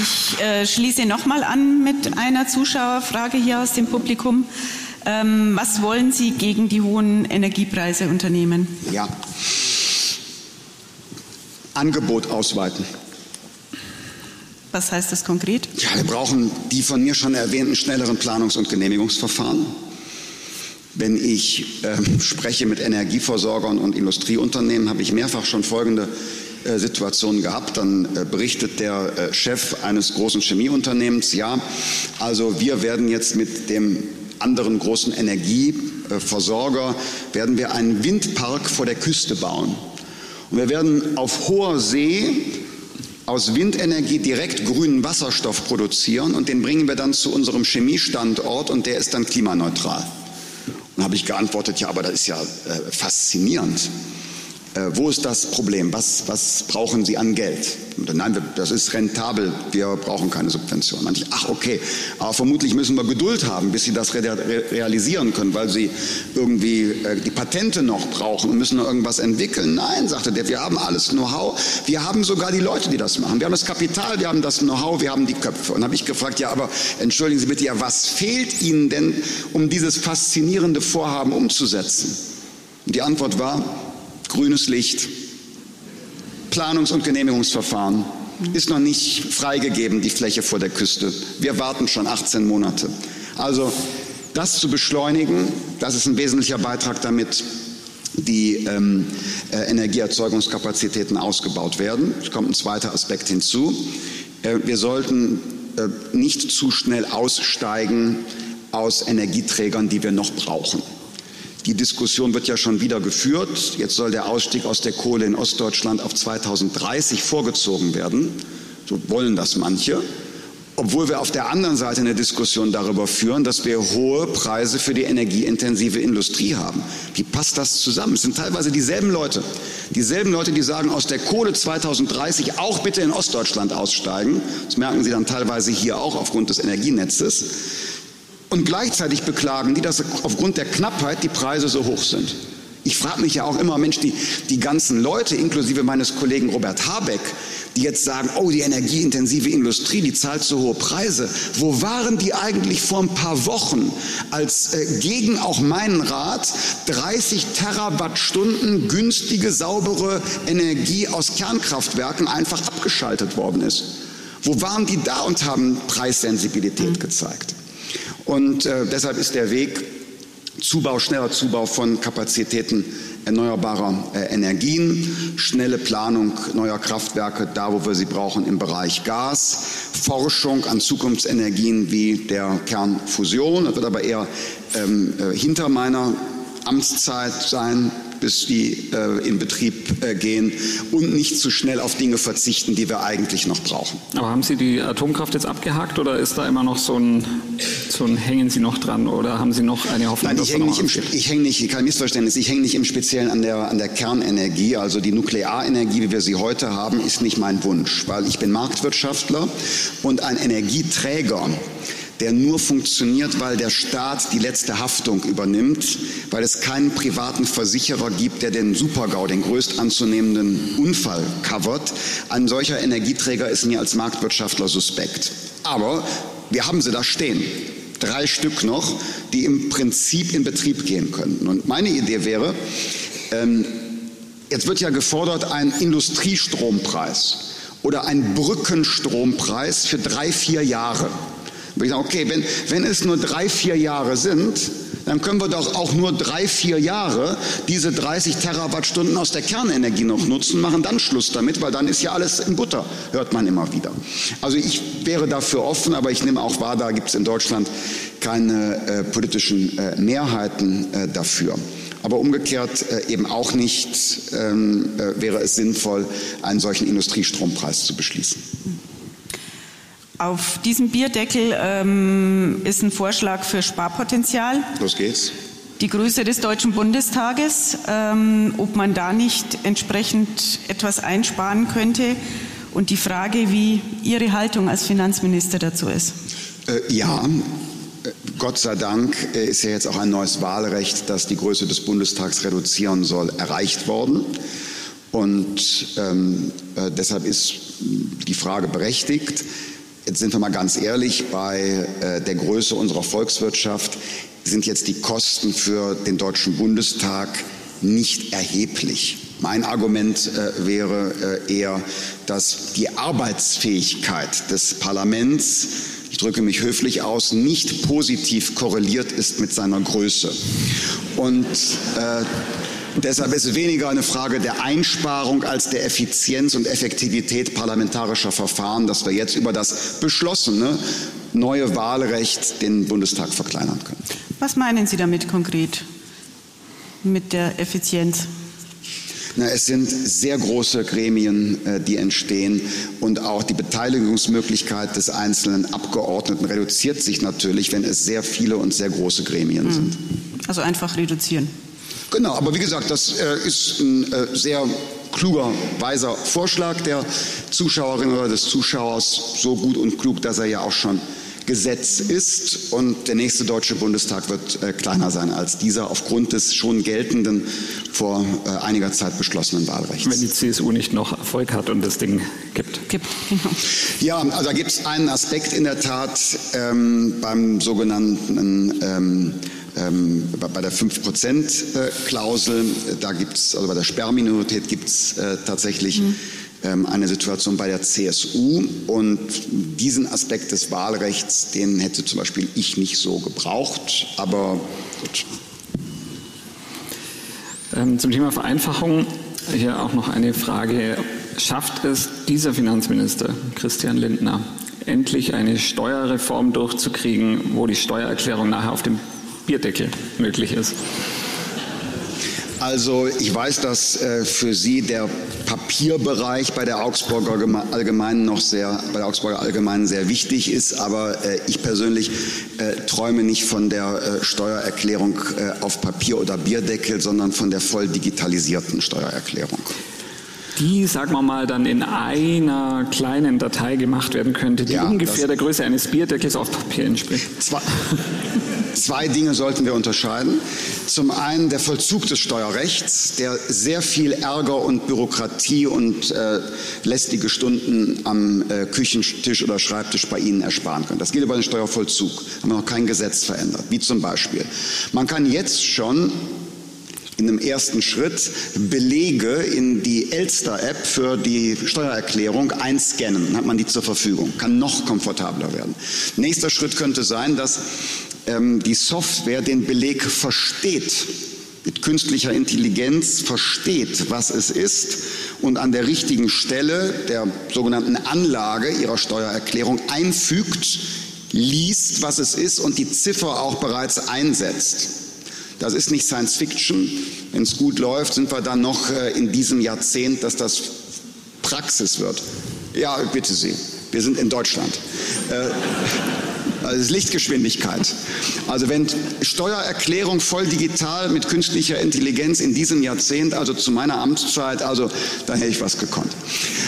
Speaker 2: Ich äh, schließe nochmal an mit einer Zuschauerfrage hier aus dem Publikum. Ähm, was wollen Sie gegen die hohen Energiepreise unternehmen?
Speaker 3: Ja. Angebot ausweiten.
Speaker 2: Was heißt das konkret?
Speaker 3: Ja, wir brauchen die von mir schon erwähnten schnelleren Planungs- und Genehmigungsverfahren. Wenn ich äh, spreche mit Energieversorgern und Industrieunternehmen, habe ich mehrfach schon folgende äh, Situationen gehabt. Dann äh, berichtet der äh, Chef eines großen Chemieunternehmens, ja, also wir werden jetzt mit dem anderen großen Energieversorger, werden wir einen Windpark vor der Küste bauen. Wir werden auf hoher See aus Windenergie direkt grünen Wasserstoff produzieren und den bringen wir dann zu unserem Chemiestandort und der ist dann klimaneutral. Und habe ich geantwortet, ja, aber das ist ja äh, faszinierend. Äh, wo ist das Problem? Was, was brauchen Sie an Geld? Nein, das ist rentabel, wir brauchen keine Subvention. Manche, ach okay, aber vermutlich müssen wir Geduld haben, bis Sie das realisieren können, weil Sie irgendwie äh, die Patente noch brauchen und müssen noch irgendwas entwickeln. Nein, sagte der, wir haben alles Know-how, wir haben sogar die Leute, die das machen. Wir haben das Kapital, wir haben das Know-how, wir haben die Köpfe. Und habe ich gefragt, ja, aber entschuldigen Sie bitte, ja, was fehlt Ihnen denn, um dieses faszinierende Vorhaben umzusetzen? Und die Antwort war, grünes Licht. Planungs- und Genehmigungsverfahren ist noch nicht freigegeben, die Fläche vor der Küste. Wir warten schon 18 Monate. Also das zu beschleunigen, das ist ein wesentlicher Beitrag damit, die ähm, äh, Energieerzeugungskapazitäten ausgebaut werden. Es kommt ein zweiter Aspekt hinzu. Äh, wir sollten äh, nicht zu schnell aussteigen aus Energieträgern, die wir noch brauchen. Die Diskussion wird ja schon wieder geführt. Jetzt soll der Ausstieg aus der Kohle in Ostdeutschland auf 2030 vorgezogen werden. So wollen das manche. Obwohl wir auf der anderen Seite eine Diskussion darüber führen, dass wir hohe Preise für die energieintensive Industrie haben. Wie passt das zusammen? Es sind teilweise dieselben Leute, dieselben Leute, die sagen, aus der Kohle 2030 auch bitte in Ostdeutschland aussteigen. Das merken Sie dann teilweise hier auch aufgrund des Energienetzes. Und gleichzeitig beklagen die, dass aufgrund der Knappheit die Preise so hoch sind. Ich frage mich ja auch immer, Mensch, die, die ganzen Leute, inklusive meines Kollegen Robert Habeck, die jetzt sagen, oh, die energieintensive Industrie, die zahlt so hohe Preise. Wo waren die eigentlich vor ein paar Wochen, als äh, gegen auch meinen Rat 30 Terawattstunden günstige, saubere Energie aus Kernkraftwerken einfach abgeschaltet worden ist? Wo waren die da und haben Preissensibilität gezeigt? Und äh, deshalb ist der Weg Zubau, schneller Zubau von Kapazitäten erneuerbarer äh, Energien, schnelle Planung neuer Kraftwerke, da wo wir sie brauchen im Bereich Gas, Forschung an Zukunftsenergien wie der Kernfusion. Das wird aber eher ähm, äh, hinter meiner Amtszeit sein bis die äh, in Betrieb äh, gehen und nicht zu schnell auf Dinge verzichten, die wir eigentlich noch brauchen.
Speaker 1: Aber haben Sie die Atomkraft jetzt abgehakt oder ist da immer noch so ein, so ein hängen Sie noch dran oder haben Sie noch eine Hoffnung?
Speaker 3: Nein, ich hänge nicht, im, ich häng nicht, kein Missverständnis, ich hänge nicht im Speziellen an der, an der Kernenergie, also die Nuklearenergie, wie wir sie heute haben, ist nicht mein Wunsch, weil ich bin Marktwirtschaftler und ein Energieträger der nur funktioniert, weil der Staat die letzte Haftung übernimmt, weil es keinen privaten Versicherer gibt, der den Supergau, den größt anzunehmenden Unfall covert. Ein solcher Energieträger ist mir als Marktwirtschaftler suspekt. Aber wir haben sie da stehen. Drei Stück noch, die im Prinzip in Betrieb gehen könnten. Und meine Idee wäre, ähm, jetzt wird ja gefordert ein Industriestrompreis oder ein Brückenstrompreis für drei, vier Jahre. Ich sage, okay, wenn, wenn es nur drei, vier Jahre sind, dann können wir doch auch nur drei, vier Jahre diese 30 Terawattstunden aus der Kernenergie noch nutzen, machen dann Schluss damit, weil dann ist ja alles in Butter, hört man immer wieder. Also ich wäre dafür offen, aber ich nehme auch wahr, da gibt es in Deutschland keine äh, politischen äh, Mehrheiten äh, dafür. Aber umgekehrt äh, eben auch nicht ähm, äh, wäre es sinnvoll, einen solchen Industriestrompreis zu beschließen.
Speaker 2: Auf diesem Bierdeckel ähm, ist ein Vorschlag für Sparpotenzial.
Speaker 3: Los geht's.
Speaker 2: Die Größe des Deutschen Bundestages, ähm, ob man da nicht entsprechend etwas einsparen könnte und die Frage, wie Ihre Haltung als Finanzminister dazu ist.
Speaker 3: Äh, ja, Gott sei Dank äh, ist ja jetzt auch ein neues Wahlrecht, das die Größe des Bundestags reduzieren soll, erreicht worden. Und ähm, äh, deshalb ist die Frage berechtigt. Jetzt sind wir mal ganz ehrlich, bei äh, der Größe unserer Volkswirtschaft sind jetzt die Kosten für den Deutschen Bundestag nicht erheblich. Mein Argument äh, wäre äh, eher, dass die Arbeitsfähigkeit des Parlaments ich drücke mich höflich aus, nicht positiv korreliert ist mit seiner Größe. Und Deshalb ist es weniger eine Frage der Einsparung als der Effizienz und Effektivität parlamentarischer Verfahren, dass wir jetzt über das beschlossene neue Wahlrecht den Bundestag verkleinern können.
Speaker 2: Was meinen Sie damit konkret mit der Effizienz?
Speaker 3: Na, es sind sehr große Gremien, äh, die entstehen und auch die Beteiligungsmöglichkeit des einzelnen Abgeordneten reduziert sich natürlich, wenn es sehr viele und sehr große Gremien mhm. sind.
Speaker 2: Also einfach reduzieren.
Speaker 3: Genau, aber wie gesagt, das äh, ist ein äh, sehr kluger, weiser Vorschlag der Zuschauerin oder des Zuschauers, so gut und klug, dass er ja auch schon Gesetz ist und der nächste Deutsche Bundestag wird äh, kleiner sein als dieser aufgrund des schon geltenden, vor äh, einiger Zeit beschlossenen Wahlrechts.
Speaker 1: Wenn die CSU nicht noch Erfolg hat und das Ding gibt. gibt
Speaker 3: genau. Ja, also da gibt es einen Aspekt in der Tat ähm, beim sogenannten ähm, ähm, bei der 5%-Klausel, da gibt es, also bei der Sperrminorität gibt es äh, tatsächlich mhm. ähm, eine Situation bei der CSU und diesen Aspekt des Wahlrechts, den hätte zum Beispiel ich nicht so gebraucht, aber gut.
Speaker 1: Ähm, zum Thema Vereinfachung hier auch noch eine Frage. Schafft es dieser Finanzminister, Christian Lindner, endlich eine Steuerreform durchzukriegen, wo die Steuererklärung nachher auf dem Bierdeckel möglich ist?
Speaker 3: Also ich weiß, dass äh, für Sie der Papierbereich bei der Augsburger Allgemeinen noch sehr, bei der Augsburger Allgemeinen sehr wichtig ist, aber äh, ich persönlich äh, träume nicht von der äh, Steuererklärung äh, auf Papier oder Bierdeckel, sondern von der voll digitalisierten Steuererklärung
Speaker 1: die, sagen wir mal, dann in einer kleinen Datei gemacht werden könnte, die ja, ungefähr der Größe eines Bierdeckels auf Papier entspricht.
Speaker 3: Zwei, zwei Dinge sollten wir unterscheiden. Zum einen der Vollzug des Steuerrechts, der sehr viel Ärger und Bürokratie und äh, lästige Stunden am äh, Küchentisch oder Schreibtisch bei Ihnen ersparen können. Das gilt über den Steuervollzug. Haben wir noch kein Gesetz verändert. Wie zum Beispiel. Man kann jetzt schon in einem ersten Schritt Belege in die Elster-App für die Steuererklärung einscannen. Dann hat man die zur Verfügung. Kann noch komfortabler werden. Nächster Schritt könnte sein, dass die Software den Beleg versteht mit künstlicher Intelligenz versteht, was es ist und an der richtigen Stelle der sogenannten Anlage ihrer Steuererklärung einfügt, liest, was es ist und die Ziffer auch bereits einsetzt. Das ist nicht Science Fiction. Wenn es gut läuft, sind wir dann noch äh, in diesem Jahrzehnt, dass das Praxis wird. Ja, bitte Sie. Wir sind in Deutschland. Äh, also das ist Lichtgeschwindigkeit. Also wenn Steuererklärung voll digital mit künstlicher Intelligenz in diesem Jahrzehnt, also zu meiner Amtszeit, also da hätte ich was gekonnt.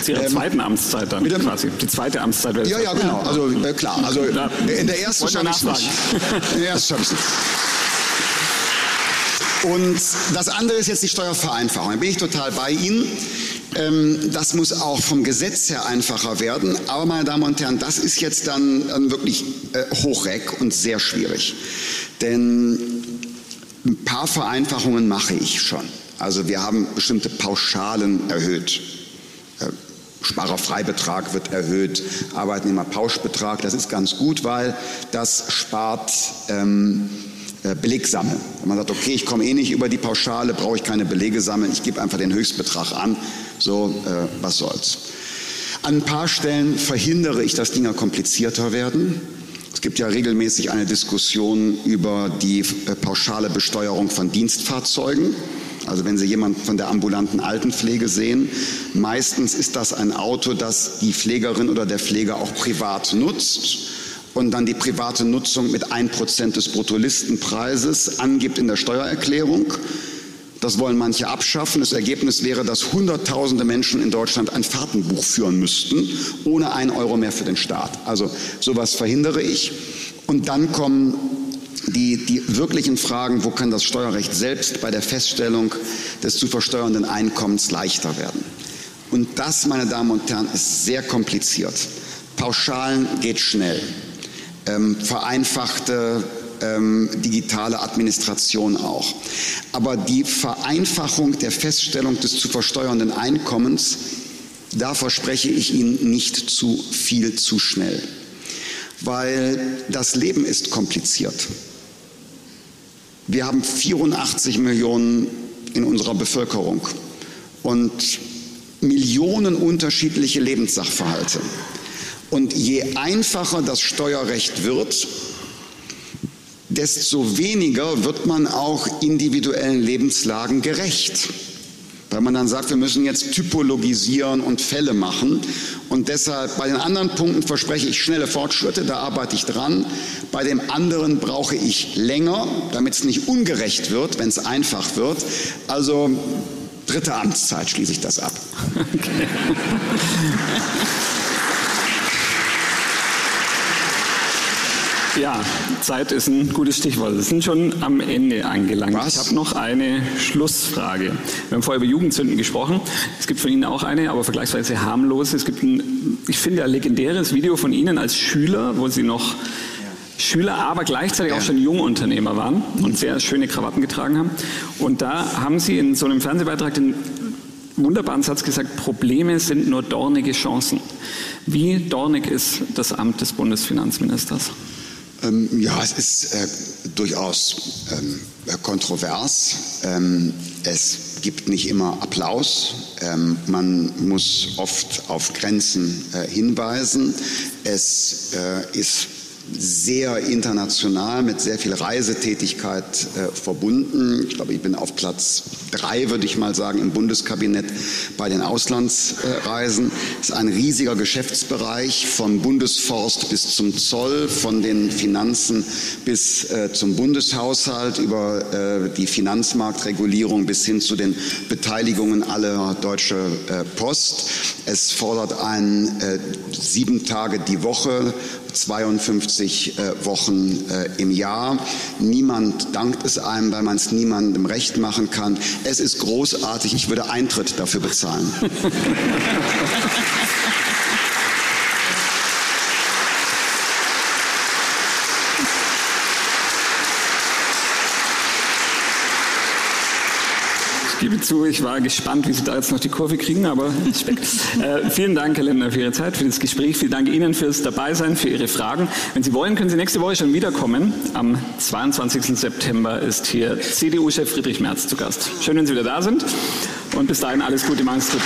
Speaker 1: Zu Ihrer ähm, zweiten Amtszeit dann quasi. Die zweite Amtszeit
Speaker 3: wäre Ja, ja, genau. Also äh, klar. Also in der ersten schaffe ich nicht. In der ersten schaffe ich nicht. Und das andere ist jetzt die Steuervereinfachung. Da bin ich total bei Ihnen. Ähm, das muss auch vom Gesetz her einfacher werden. Aber meine Damen und Herren, das ist jetzt dann wirklich äh, hochreck und sehr schwierig. Denn ein paar Vereinfachungen mache ich schon. Also wir haben bestimmte Pauschalen erhöht. Äh, Sparerfreibetrag wird erhöht, Arbeitnehmerpauschbetrag, das ist ganz gut, weil das spart ähm, äh, Beleg sammeln. Wenn man sagt, okay, ich komme eh nicht über die Pauschale, brauche ich keine Belege sammeln, ich gebe einfach den Höchstbetrag an, so, äh, was soll's. An ein paar Stellen verhindere ich, dass Dinge komplizierter werden. Es gibt ja regelmäßig eine Diskussion über die äh, pauschale Besteuerung von Dienstfahrzeugen. Also wenn Sie jemanden von der ambulanten Altenpflege sehen, meistens ist das ein Auto, das die Pflegerin oder der Pfleger auch privat nutzt und dann die private Nutzung mit 1% des Bruttolistenpreises angibt in der Steuererklärung. Das wollen manche abschaffen. Das Ergebnis wäre, dass Hunderttausende Menschen in Deutschland ein Fahrtenbuch führen müssten, ohne ein Euro mehr für den Staat. Also sowas verhindere ich. Und dann kommen die, die wirklichen Fragen, wo kann das Steuerrecht selbst bei der Feststellung des zu versteuernden Einkommens leichter werden. Und das, meine Damen und Herren, ist sehr kompliziert. Pauschalen geht schnell ähm, vereinfachte ähm, digitale Administration auch. Aber die Vereinfachung der Feststellung des zu versteuernden Einkommens, da verspreche ich Ihnen nicht zu viel zu schnell, weil das Leben ist kompliziert. Wir haben 84 Millionen in unserer Bevölkerung und Millionen unterschiedliche Lebenssachverhalte. Und je einfacher das Steuerrecht wird, desto weniger wird man auch individuellen Lebenslagen gerecht. Weil man dann sagt, wir müssen jetzt typologisieren und Fälle machen. Und deshalb bei den anderen Punkten verspreche ich schnelle Fortschritte, da arbeite ich dran. Bei dem anderen brauche ich länger, damit es nicht ungerecht wird, wenn es einfach wird. Also dritte Amtszeit schließe ich das ab. Okay.
Speaker 1: Ja, Zeit ist ein gutes Stichwort. Wir sind schon am Ende angelangt. Was? Ich habe noch eine Schlussfrage. Wir haben vorher über Jugendzünden gesprochen. Es gibt von Ihnen auch eine, aber vergleichsweise harmlose. Es gibt ein, ich finde, ein legendäres Video von Ihnen als Schüler, wo Sie noch Schüler, aber gleichzeitig auch schon Jungunternehmer waren und sehr schöne Krawatten getragen haben. Und da haben Sie in so einem Fernsehbeitrag den wunderbaren Satz gesagt, Probleme sind nur dornige Chancen. Wie dornig ist das Amt des Bundesfinanzministers?
Speaker 3: Ähm, ja, es ist äh, durchaus ähm, kontrovers. Ähm, es gibt nicht immer Applaus. Ähm, man muss oft auf Grenzen äh, hinweisen. Es äh, ist sehr international mit sehr viel Reisetätigkeit äh, verbunden. Ich glaube, ich bin auf Platz drei, würde ich mal sagen, im Bundeskabinett bei den Auslandsreisen. Es ist ein riesiger Geschäftsbereich vom Bundesforst bis zum Zoll, von den Finanzen bis äh, zum Bundeshaushalt, über äh, die Finanzmarktregulierung bis hin zu den Beteiligungen aller Deutsche äh, Post. Es fordert ein äh, sieben Tage die Woche 52 äh, Wochen äh, im Jahr. Niemand dankt es einem, weil man es niemandem recht machen kann. Es ist großartig. Ich würde Eintritt dafür bezahlen.
Speaker 1: gebe zu, ich war gespannt, wie Sie da jetzt noch die Kurve kriegen, aber äh, vielen Dank, Herr Lindner, für Ihre Zeit, für das Gespräch. Vielen Dank Ihnen fürs Dabeisein, für Ihre Fragen. Wenn Sie wollen, können Sie nächste Woche schon wiederkommen. Am 22. September ist hier CDU-Chef Friedrich Merz zu Gast. Schön, wenn Sie wieder da sind und bis dahin alles Gute, machen Sie gut.